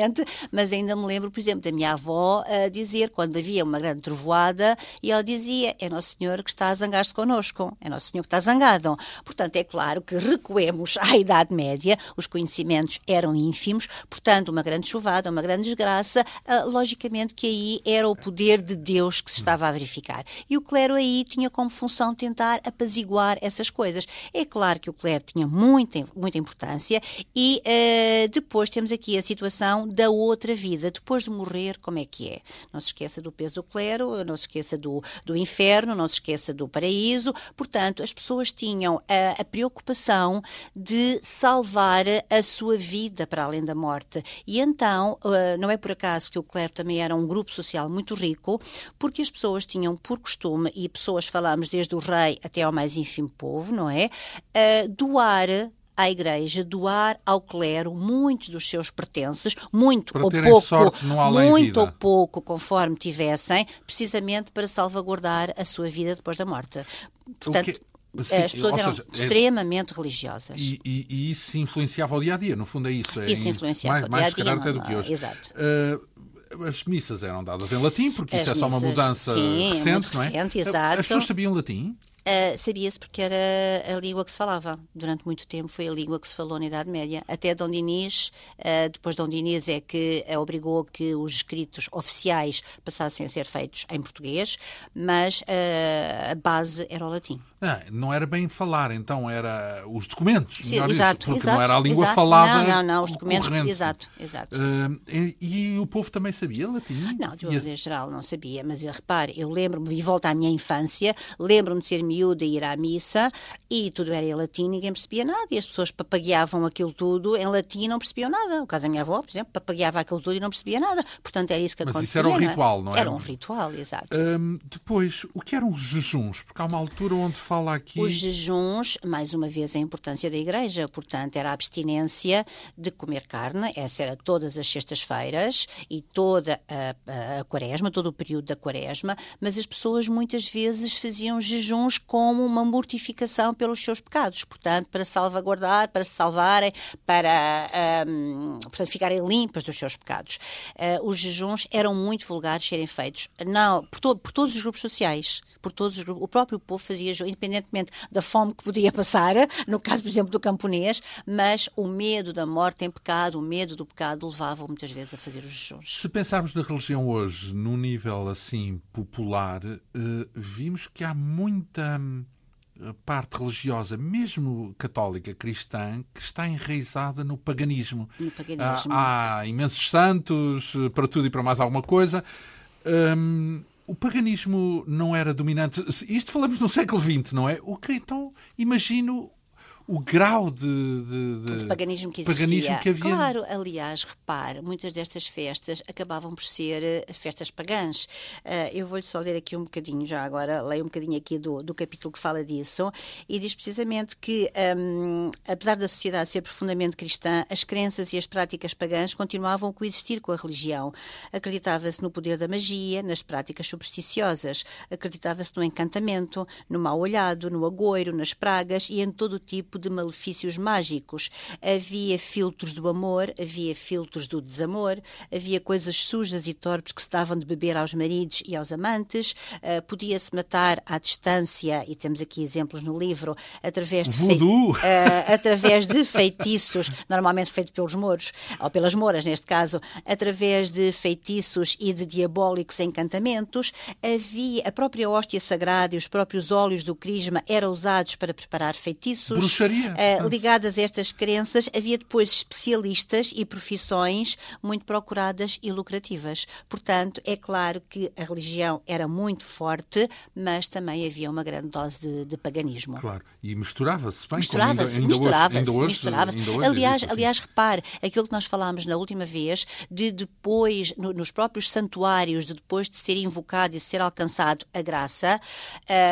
mas ainda me lembro, por exemplo, da minha avó a dizer, quando havia uma grande trovoada, e ela dizia: É Nosso Senhor que está a zangar-se connosco, é Nosso Senhor que está zangado. Portanto, é claro que recuemos à Idade Média, os conhecimentos eram ínfimos, portanto, uma grande chuvada, uma grande desgraça, ah, logicamente que aí era o poder de Deus que se estava a verificar. E o clero aí tinha como função tentar apaziguar essas coisas. É claro que o clero tinha muita, muita importância e eh, depois temos aqui a situação da outra vida. Depois de morrer, como é que é? Não se esqueça do peso do clero, não se esqueça do, do inferno, não se esqueça do paraíso. Portanto, as pessoas tinham a, a preocupação de salvar a sua vida para além da morte. E então, eh, não é por acaso que o clero também era um grupo social muito rico, porque as pessoas tinham por costume, e pessoas falamos desde o rei até ao mais ínfimo povo, não é? Eh, doar à igreja, doar ao clero muitos dos seus pertences, muito ou pouco, sorte muito ou pouco, conforme tivessem, precisamente para salvaguardar a sua vida depois da morte. Portanto, sim, as pessoas eram seja, é- extremamente religiosas. E, e- e isso influenciava o dia a dia, no fundo é isso. É Isso influenciava mais, o mais se dia-a-dia, calhar até do não- que hoje. exato. Uh, as missas eram dadas em latim, porque isso As é só uma mudança sim, recente, muito não é? recente, As exato. pessoas sabiam latim? Uh, Sabia-se porque era a língua que se falava. Durante muito tempo foi a língua que se falou na Idade Média. Até Dom Dinis, uh, depois Dom Dinis é que uh, obrigou que os escritos oficiais passassem a ser feitos em português, mas uh, a base era o latim. Ah, não era bem falar, então era os documentos, Sim, melhor exato, isso, porque exato, não era a língua exato. falada. Não, não, não, os documentos. corrente. Exato, exato. Uh, e, e o povo também sabia latim? Não, de uma maneira geral não sabia, mas eu, repare, eu lembro-me, e volto à minha infância, lembro-me de ser miúda e ir à missa e tudo era em latim, ninguém percebia nada e as pessoas papagueavam aquilo tudo em latim e não percebiam nada. O caso da minha avó, por exemplo, papagueava aquilo tudo e não percebia nada. Portanto, era isso que Mas acontecia. isso era um é? ritual, não é? Era um ritual, exato. Hum, depois, o que eram os jejuns? Porque há uma altura onde fala aqui. Os jejuns, mais uma vez, a importância da Igreja, portanto, era a abstinência de comer carne, essa era todas as sextas-feiras e toda a, a, a, quaresma, todo o período da quaresma, mas as pessoas muitas vezes faziam jejuns como uma mortificação pelos seus pecados, portanto, para salvaguardar, para se salvarem, para um, portanto, ficarem limpas dos seus pecados. Uh, os jejuns eram muito vulgares serem feitos, não, por, to, por todos os grupos sociais, por todos os o próprio povo fazia, independentemente da fome que podia passar, no caso, por exemplo, do camponês, mas o medo da morte em pecado, o medo do pecado levava muitas vezes a fazer os jejuns. Se pensarmos na religião hoje, num nível assim popular, uh, vimos que há muita hum, parte religiosa, mesmo católica, cristã, que está enraizada no paganismo. No paganismo. Há, há imensos santos eh, para tudo e para mais alguma coisa. Um, o paganismo não era dominante. Isto falamos no século XX, não é? O que então imagino o grau de, de, de, de paganismo, que existia. paganismo que havia. Claro, aliás, repare, muitas destas festas acabavam por ser eh, festas pagãs. Uh, eu vou-lhe só ler aqui um bocadinho, já agora, leio um bocadinho aqui do, do capítulo que fala disso, e diz precisamente que, um, apesar da sociedade ser profundamente cristã, as crenças e as práticas pagãs continuavam a coexistir com a religião. Acreditava-se no poder da magia, nas práticas supersticiosas, acreditava-se no encantamento, no mal olhado, no agoiro, nas pragas e em todo o tipo tipo de malefícios mágicos. Havia filtros do amor, havia filtros do desamor, havia coisas sujas e torpes que se davam de beber aos maridos e aos amantes, uh, podia-se matar à distância, e temos aqui exemplos no livro, através de, fei uh, através de feitiços, normalmente feitos pelos mouros, ou pelas moras neste caso, através de feitiços e de diabólicos encantamentos, havia a própria hóstia sagrada e os próprios óleos do crisma eram usados para preparar feitiços. Bruxaria uh, ligadas a estas crenças, havia depois especialistas e profissões muito procuradas e lucrativas. Portanto, é claro que a religião era muito forte, mas também havia uma grande dose de, de paganismo. Claro, e misturava-se bem. Misturava-se, misturava-se, misturava-se. Aliás, aliás, repare, aquilo que nós falámos na última vez, de depois, no, nos próprios santuários, de depois de ser invocado e ser alcançado a graça,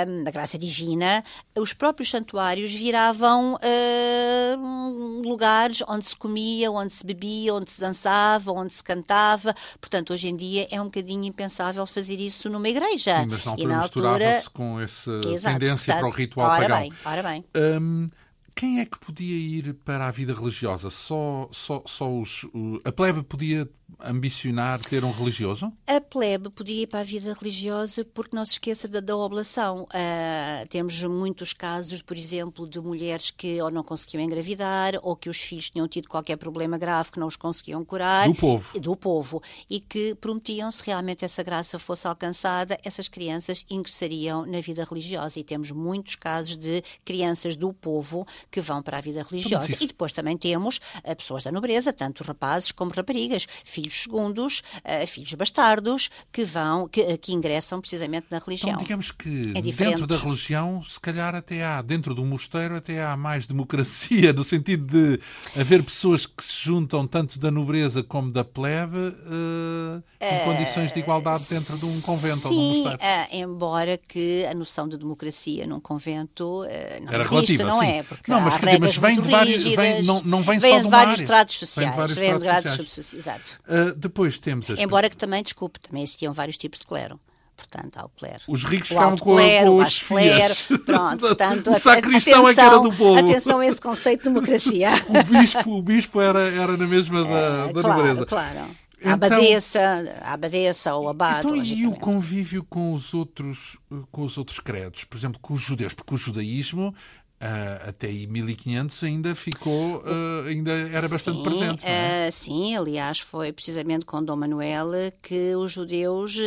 um, a graça divina, os próprios santuários viravam são uh, lugares onde se comia, onde se bebia, onde se dançava, onde se cantava. Portanto, hoje em dia é um bocadinho impensável fazer isso numa igreja. Sim, mas na altura, na altura... misturava-se com essa Exato, tendência portanto, para o ritual ora pagão. Bem, ora bem. Um, quem é que podia ir para a vida religiosa? Só, só, só os. A plebe podia ambicionar ter um religioso? A plebe podia ir para a vida religiosa porque não se esqueça da, da oblação. Uh, temos muitos casos, por exemplo, de mulheres que ou não conseguiam engravidar ou que os filhos tinham tido qualquer problema grave que não os conseguiam curar. Do povo. Do povo. E que prometiam, se realmente essa graça fosse alcançada, essas crianças ingressariam na vida religiosa. E temos muitos casos de crianças do povo que vão para a vida religiosa. E depois também temos uh, pessoas da nobreza, tanto rapazes como raparigas, filhos segundos, uh, filhos bastardos, que vão, que, que, ingressam precisamente na religião. Então, digamos que é dentro da religião, se calhar até há, dentro do mosteiro, até há mais democracia, no sentido de haver pessoas que se juntam tanto da nobreza como da plebe uh, em uh, condições de igualdade dentro de um convento sim, ou de um mosteiro. embora que a noção de democracia num convento não Era existe, relativa, não sim. é? Porque não, mas, dizer, mas vem de vários, vem, não, não vem, vem só de vários área. tratos sociais. Vem de vários vem tratos sociais. sociais. Exato. Uh, depois temos as... Embora que também, desculpe, também existiam vários tipos de clero. Portanto, há o clero. Os ricos ficavam com, clero, com os clero, fias. Pronto, portanto, o sacristão atenção, é que era do povo. Atenção a esse conceito de democracia. o bispo, o bispo era, era na mesma da, É, da claro, nobreza. Claro, a Então- abadesa, a abadesa ou abade. Então, e o convívio com os outros com os outros credos, por exemplo, com os judeus, porque o judaísmo ah, até aí 1500 ainda ficou, ah, ainda era bastante Sim, presente. é? eh, sim, aliás, foi precisamente com Dom Manuel que os judeus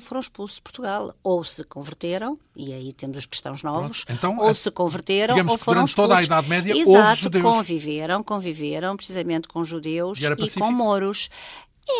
foram expulsos de Portugal. Ou se converteram, e aí temos os cristãos novos, Pronto, então, ou se converteram, ou foram durante toda a expulsos. Idade Média houve Exato, judeus. conviveram, conviveram precisamente com judeus E e, com moros.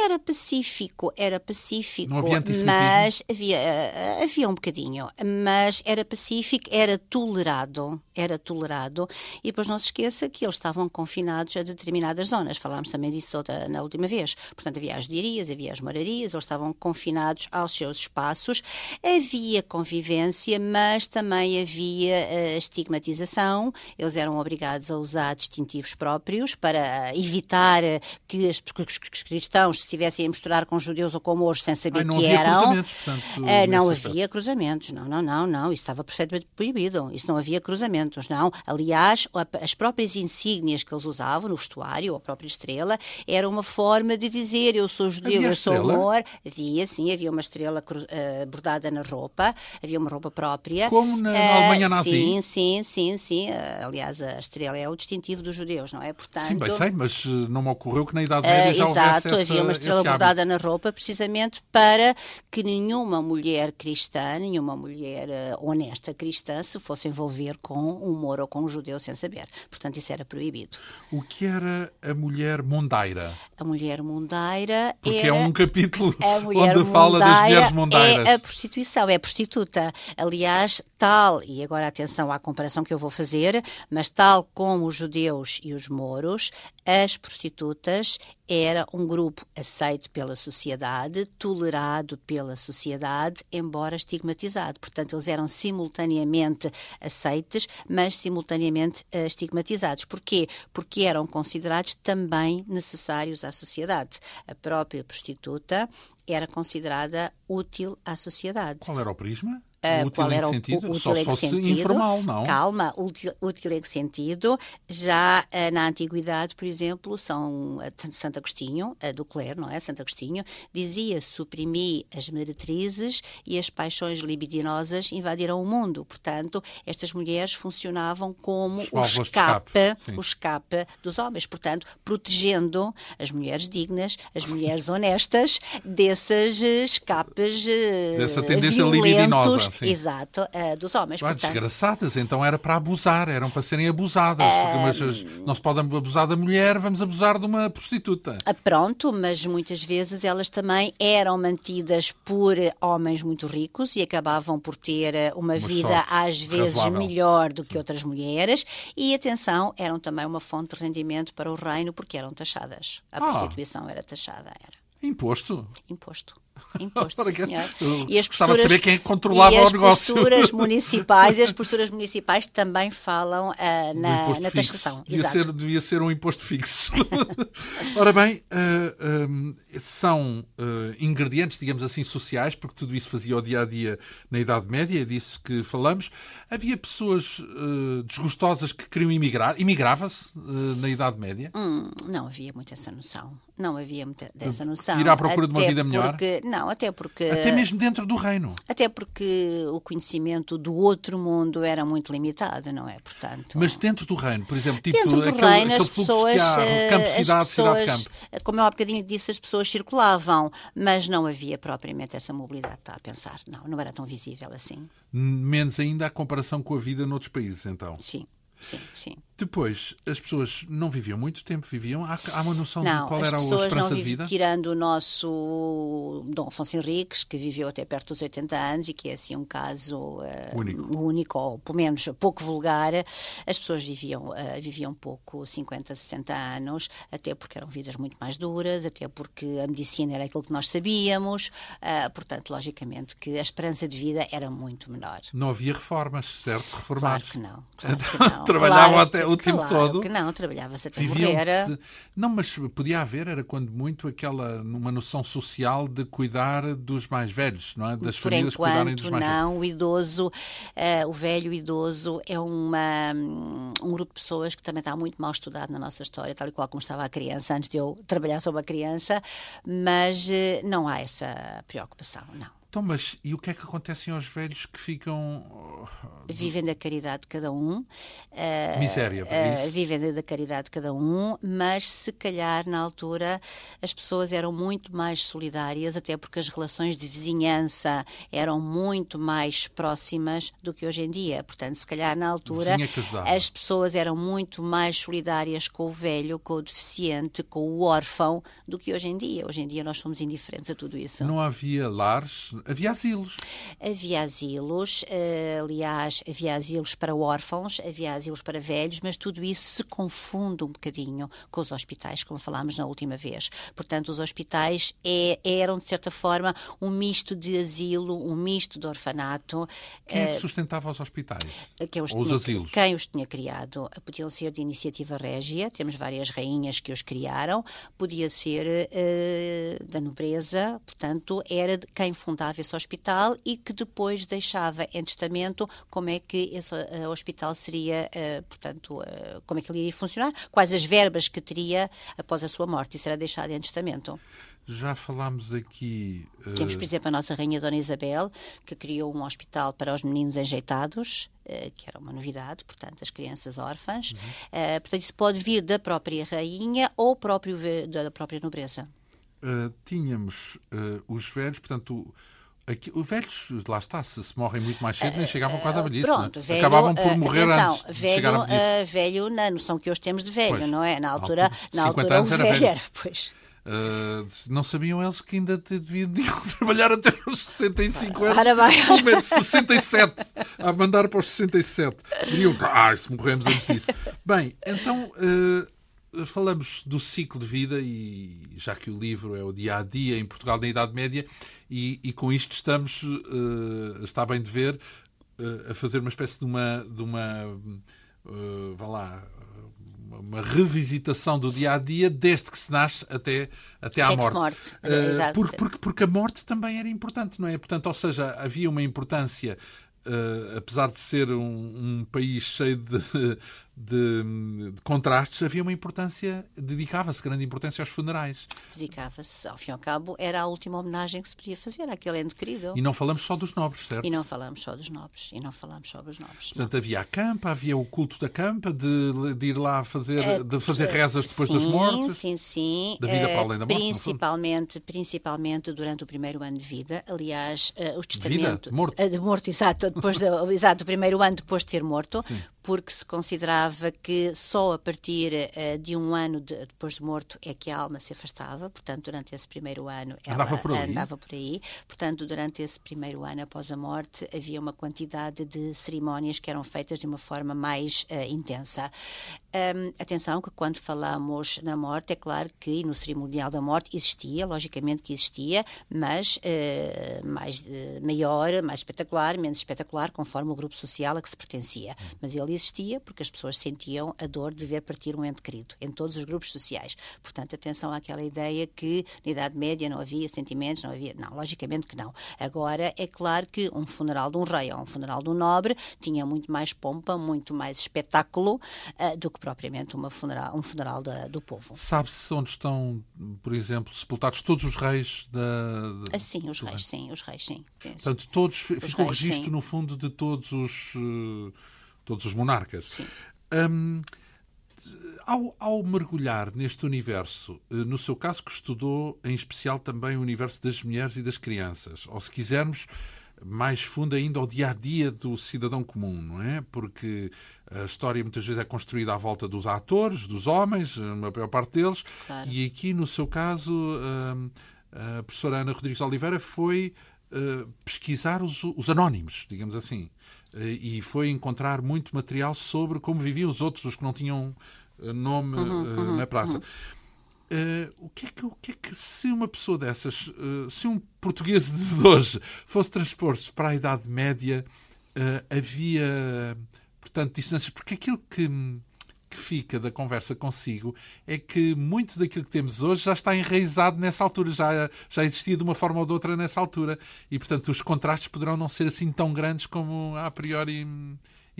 Era pacífico, era pacífico, havia mas havia, uh, havia um bocadinho, mas era pacífico, era tolerado, era tolerado, e depois não se esqueça que eles estavam confinados a determinadas zonas, falámos também disso outra, na última vez, portanto havia as diarias, havia as morarias, eles estavam confinados aos seus espaços, havia convivência, mas também havia uh, estigmatização, eles eram obrigados a usar distintivos próprios para evitar as, que os cristãos se estivessem a misturar com judeus ou com mouros sem saber Ai, não que havia eram. cruzamentos, portanto, Ah, não nesse havia aspecto. cruzamentos, não, não, não, não, isso estava perfeitamente proibido, isso não havia cruzamentos, não. Aliás, as próprias insígnias que eles usavam no vestuário, ou a própria estrela, era uma forma de dizer eu sou judeu, Havia eu sou amor. Havia, sim, havia uma estrela ah, bordada na roupa, havia uma roupa própria. Como na- na Ah, Alemanha nazi? Sim, sim, sim, sim. Ah, aliás, a estrela é o distintivo dos judeus, não é? Portanto, Sim, bem sei, mas não me ocorreu que na Idade Média já houvesse exato, essa, havia uma estrela esse hábito. bordada na roupa precisamente para que nenhuma mulher cristã, nenhuma mulher ah, honesta cristã se fosse envolver com um moro ou com um judeu sem saber. Portanto, isso era proibido. O que era a mulher mondaira? A mulher mundaira Porque é um capítulo onde fala das mulheres mondairas. É a prostituição, é a prostituta. Aliás, tal, e agora atenção à comparação que eu vou fazer, mas tal como os judeus e os moros, as prostitutas era um grupo aceito pela sociedade, tolerado pela sociedade, embora estigmatizado. Portanto, eles eram simultaneamente aceites, mas simultaneamente eh, estigmatizados. Porquê? Porque eram considerados também necessários à sociedade. A própria prostituta era considerada útil à sociedade. Qual era o prisma? O útil qual era o- sentido? o, útil Só fosse sentido? informal, não? Calma, útil, útil em que sentido? Já ah, na Antiguidade, por exemplo, São T- Santo Agostinho, ah, do Clero, não é? Santo Agostinho, dizia suprimir as meretrizes e as paixões libidinosas invadiram o mundo. Portanto, estas mulheres funcionavam como o escape, escape, o escape dos homens, portanto, protegendo as mulheres dignas, as mulheres honestas desses escapes Dessa tendência violentos, libidinosa, sim. exato, eh, dos homens. Ah, portanto, desgraçadas, então era para abusar, eram para serem abusadas. Porque, mas as- não se pode abusar da mulher, vamos abusar de uma prostituta. Ah, Pronto, mas muitas vezes elas também eram mantidas por eh, homens muito ricos e acabavam por ter eh, uma, vida às vezes razoável. melhor do que outras mulheres e atenção, eram também uma fonte de rendimento para o reino porque eram taxadas. A Ah. prostituição era taxada, era Imposto. imposto. Imposto, senhor. E as gostava de posturas, saber quem é controlava e o as negócio. posturas municipais, e as posturas municipais também falam do na, na taxação. Devia Exato. ser, devia ser um imposto fixo. Ora bem, ah, são ingredientes, digamos assim, sociais, porque tudo isso fazia o dia a dia na Idade Média, é disso que falamos. Havia pessoas desgostosas que queriam emigrar. Imigrava-se na Idade Média? Hum, não havia muito essa noção. Não havia muita dessa noção. Ir à procura de uma Até vida melhor? porque- não, até porque. Até mesmo dentro do reino. Até porque o conhecimento do outro mundo era muito limitado, não é? Portanto. Mas dentro do reino, por exemplo, tipo Dentro do aquele, reino, aquele as pessoas, há, eh, campo as cidade, cidade pessoas, campo. como eu há bocadinho disse, as pessoas circulavam, mas não havia propriamente essa mobilidade, está a pensar. Não, não era tão visível assim. Menos ainda a comparação com a vida noutros países, então. Sim, sim, sim. Depois, as pessoas não viviam muito tempo, viviam. Há, há uma noção Não, de qual era a esperança não de vida? tirando o nosso Dom Afonso Henriques, que viveu até perto dos 80 anos e que é assim um caso eh, Único. único, ou pelo menos pouco vulgar, as pessoas viviam, eh, viviam pouco, 50, 60 anos, até porque eram vidas muito mais duras, até porque a medicina era aquilo que nós sabíamos, eh, portanto, logicamente que a esperança de vida era muito menor. Não havia reformas, certo? Claro Reformados. que não. Claro que não. trabalhavam Claro até o tempo claro todo. que não, trabalhava-se até morrer. Não, mas podia haver, era quando muito aquela, numa noção social de cuidar dos mais velhos, não é? Das Por famílias cuidarem dos enquanto, mais velhos. não. O idoso, eh, o velho idoso é uma, um grupo de pessoas que também está muito mal estudado na nossa história, tal e qual como estava a criança, antes de eu trabalhar sobre a criança, mas eh, não há essa preocupação, não. Então, mas e o que é que acontece aos velhos que ficam. Oh, vivem da caridade de cada um. Uh, Miséria, uh, isso. Vivem da caridade de cada um, mas se calhar na altura as pessoas eram muito mais solidárias, até porque as relações de vizinhança eram muito mais próximas do que hoje em dia. Portanto, se calhar na altura as pessoas eram muito mais solidárias com o velho, com o deficiente, com o órfão do que hoje em dia. Hoje em dia nós somos indiferentes a tudo isso. Não havia lares Havia asilos. Havia asilos, uh, aliás, havia asilos para órfãos, havia asilos para velhos, mas tudo isso se confunde um bocadinho com os hospitais, como falámos na última vez. Portanto, os hospitais é, eram, de certa forma, um misto de asilo, um misto de orfanato. Quem é que eh, sustentava os hospitais? Quem os, Ou tinha, os asilos? Quem os tinha criado? Podiam ser de iniciativa régia, temos várias rainhas que os criaram, podia ser uh, da nobreza, portanto, era de quem fundava esse hospital e que depois deixava em testamento como é que esse uh, hospital seria, uh, portanto, uh, como é que ele iria funcionar, quais as verbas que teria após a sua morte. Isso era deixado em testamento. Já falámos aqui. Temos, por exemplo, a nossa Rainha Dona Isabel, que criou um hospital para os meninos enjeitados, que era uma novidade, portanto, as crianças órfãs. Uhum. portanto, isso pode vir da própria rainha ou próprio, da própria nobreza. tínhamos os velhos, portanto Aqui, os velhos, lá está, se, se, morrem muito mais cedo, nem chegavam quase à velhice. Pronto, né? velho, Acabavam por morrer atenção, antes. Velho, uh, velho na noção que hoje temos de velho, pois, não é? Na altura, na altura o velho, velho. era. Pois. Uh, não sabiam eles que ainda deviam trabalhar até os 65 anos. Ora bem. Pelo menos 67. A mandar para os 67. Diriam, ah, se morremos antes disso. Bem, então. Uh, falamos do ciclo de vida e já que o livro é o dia a dia em Portugal na Idade Média e, e com isto estamos uh, está bem de ver uh, a fazer uma espécie de uma de uma uh, vá lá uma revisitação do dia a dia desde que se nasce até até à morte, morte. Uh, porque, porque porque a morte também era importante não é? Portanto ou seja havia uma importância Uh, apesar de ser um, um país cheio de, de, de, contrastes, havia uma importância, dedicava-se grande importância aos funerais. Dedicava-se, ao fim e ao cabo, era a última homenagem que se podia fazer àquele ente querido. E não falamos só dos nobres, certo? E não falamos só dos nobres, e não falamos só dos nobres. Portanto, não. havia a campa, havia o culto da campa, de, de ir lá fazer, é, de fazer rezas depois sim, das mortes. Sim, sim, Da vida para além da morte. Principalmente, principalmente durante o primeiro ano de vida. Aliás, o testamento. Vida? De morto. De morto, exato, depois de, exato, o primeiro ano depois de ter morto. Sim porque se considerava que só a partir uh, de um ano de, depois de morto é que a alma se afastava, portanto, durante esse primeiro ano ela andava por, andava por aí. Portanto, durante esse primeiro ano após a morte havia uma quantidade de cerimónias que eram feitas de uma forma mais uh, intensa. Um, atenção que quando falamos na morte, é claro que no cerimonial da morte existia, logicamente que existia, mas uh, mais maior, mais espetacular, menos espetacular, conforme o grupo social a que se pertencia. Mas ele existia porque as pessoas sentiam a dor de ver partir um ente querido, em todos os grupos sociais. Portanto, atenção àquela ideia que na Idade Média não havia sentimentos, não havia. Não, logicamente que não. Agora, é claro que um funeral de um rei ou um funeral de um nobre tinha muito mais pompa, muito mais espetáculo uh, do que propriamente uma funeral, um funeral da, do povo. Sabe-se onde estão, por exemplo, sepultados todos os reis da. Ah, sim, os reis, sim, os reis, sim. sim Portanto, todos, ficou o registro, sim. no fundo, de todos os. Uh todos os monarcas. Sim. Um, ao, ao, mergulhar neste universo, eh, no seu caso que estudou em especial também o universo das mulheres e das crianças, ou se quisermos, mais fundo ainda ao dia a dia do cidadão comum, não é? Porque a história muitas vezes é construída à volta dos atores, dos homens, a maior parte deles, claro. e aqui no seu caso a professora Ana Rodrigues Oliveira foi eh, pesquisar os, os anónimos, digamos assim. Eh, e foi encontrar muito material sobre como viviam os outros, os que não tinham eh, nome uhum, uhum, na praça. Uhum. Uh, o, que é que, o que é que, se uma pessoa dessas, uh, se um português de hoje fosse transpor-se para a Idade Média, uh, havia, portanto, dissonâncias? Porque aquilo que que fica da conversa consigo é que muito daquilo que temos hoje já está enraizado nessa altura, já, já existia de uma forma ou de outra nessa altura. E, portanto, os contrastes poderão não ser assim tão grandes como a priori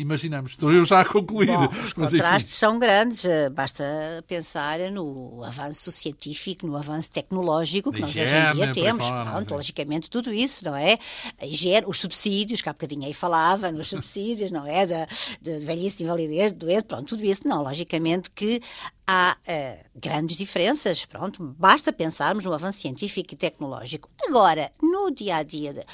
imaginamos. Estou eu já a concluir. Bom, os contrastes são grandes. Eh, basta pensar no avanço científico, no avanço tecnológico que nós hoje em dia temos. Fora, Pronto, logicamente, tudo isso, não é? A higiene, os subsídios, que há bocadinho aí falava, nos subsídios, não é? Da, de velhice, de invalidez, de doença, pronto, tudo isso, não. Logicamente que há uh, grandes diferenças, pronto, basta pensarmos no avanço científico e tecnológico. Agora, no dia a dia, de,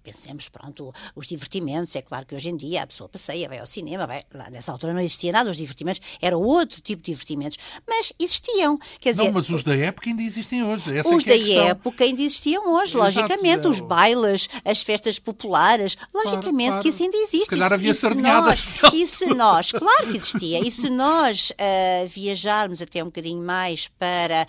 pensemos, pronto, os divertimentos, é claro que hoje em dia a pessoa passeia, vai ao cinema, vai, lá nessa altura não existia nada, os divertimentos, era outro tipo de divertimentos, mas existiam, quer dizer... Não, mas os da época ainda existem hoje, Essa é Os é da época ainda existiam hoje, Exato, logicamente, é... os bailes, as festas populares, logicamente claro, claro. que isso ainda existe. Se calhar havia sardinhadas. E se nós, claro que existia, e se nós uh, viajarmos até um bocadinho mais para,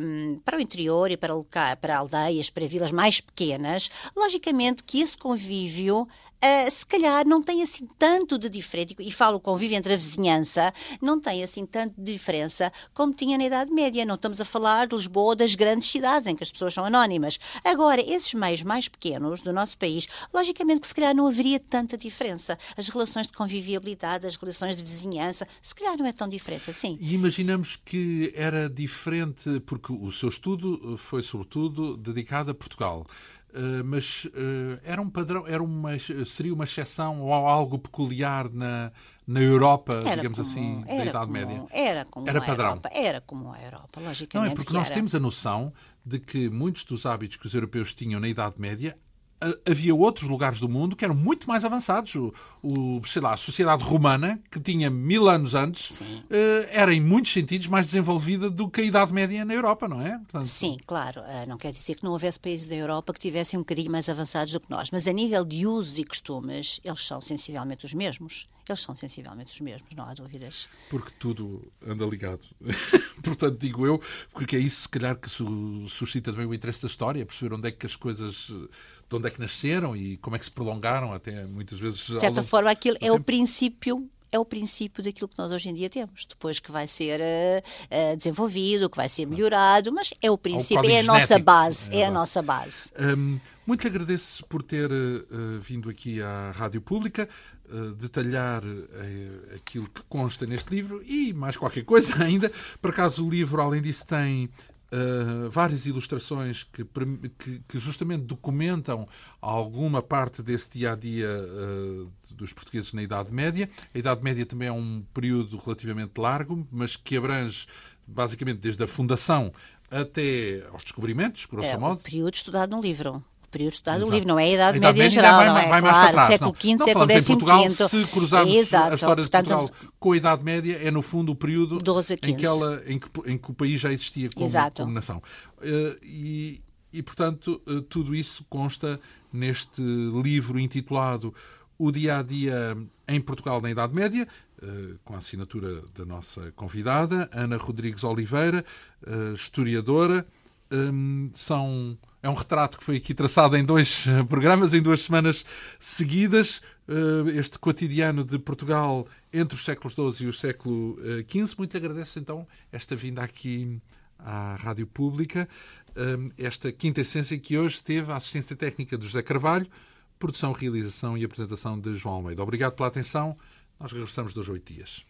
um, ehm, para o interior e para, para aldeias, para vilas mais pequenas, logicamente que esse convívio Uh, se calhar não tem assim tanto de diferente, e falo convívio entre a vizinhança, não tem assim tanto de diferença como tinha na Idade Média. Não estamos a falar de Lisboa, das grandes cidades, em que as pessoas são anónimas. Agora, esses meios mais pequenos do nosso país, logicamente que se calhar não haveria tanta diferença. As relações de convivialidade, as relações de vizinhança, se calhar não é tão diferente assim. E imaginamos que era diferente, porque o seu estudo foi sobretudo dedicado a Portugal. Uh, mas uh, era um padrão, era uma, seria uma exceção ou algo peculiar na, na Europa, era digamos como, assim, da Idade como, Média? Era como era a padrão. Europa, era como a Europa, logicamente. Não, é porque nós era. temos a noção de que muitos dos hábitos que os europeus tinham na Idade Média havia outros lugares do mundo que eram muito mais avançados. O, o sei lá, a sociedade romana, que tinha mil anos antes, uh, era em muitos sentidos mais desenvolvida do que a Idade Média na Europa, não é? Portanto... Sim, claro. Uh, não quer dizer que não houvesse países da Europa que tivessem um bocadinho mais avançados do que nós, mas a nível de usos e costumes, eles são sensivelmente os mesmos. Eles são sensivelmente os mesmos, não há dúvidas. Porque tudo anda ligado. Portanto, digo eu, porque é isso, se calhar, que suscita também o interesse da história, perceber onde é que as coisas de onde é que nasceram e como é que se prolongaram até muitas vezes. De certa forma, aquilo é o princípio é o princípio daquilo que nós hoje em dia temos. Depois que vai ser uh, desenvolvido, que vai ser melhorado, mas é o princípio, é a genético. nossa base, é, é a nossa base. Um, muito lhe agradeço por ter uh, vindo aqui à Rádio Pública, uh, detalhar aquilo que consta neste livro e mais qualquer coisa ainda. Por acaso o livro, além disso, tem Uh, várias ilustrações que, que, que, justamente documentam alguma parte desse dia a dia uh, dos portugueses na Idade Média. A Idade Média também é um período relativamente largo, mas que abrange basicamente desde a fundação até aos descobrimentos, grosso é, modo. Um período estudado no livro período estudado do livro, não é a Idade Média em geral, vai, não é? Vai mais claro, para trás, século V, século X, em Portugal, se cruzarmos Exato. a história de Portugal Portanto, com a Idade Média, é no fundo o período em que, ela, em, que, em que o país já existia como, como nação. Uh, e, e, portanto, uh, tudo isso consta neste livro intitulado O Dia a Dia em Portugal na Idade Média, uh, com a assinatura da nossa convidada, Ana Rodrigues Oliveira, historiadora. Um, são é um retrato que foi aqui traçado em dois programas, em duas semanas seguidas. Eh, este cotidiano de Portugal entre os séculos XII e o século XV. Eh, Muito agradeço então esta vinda aqui à Rádio Pública, esta quinta essência que hoje teve a assistência técnica do José Carvalho, produção, realização e apresentação de João Almeida. Obrigado pela atenção. Nós regressamos dois oito dias.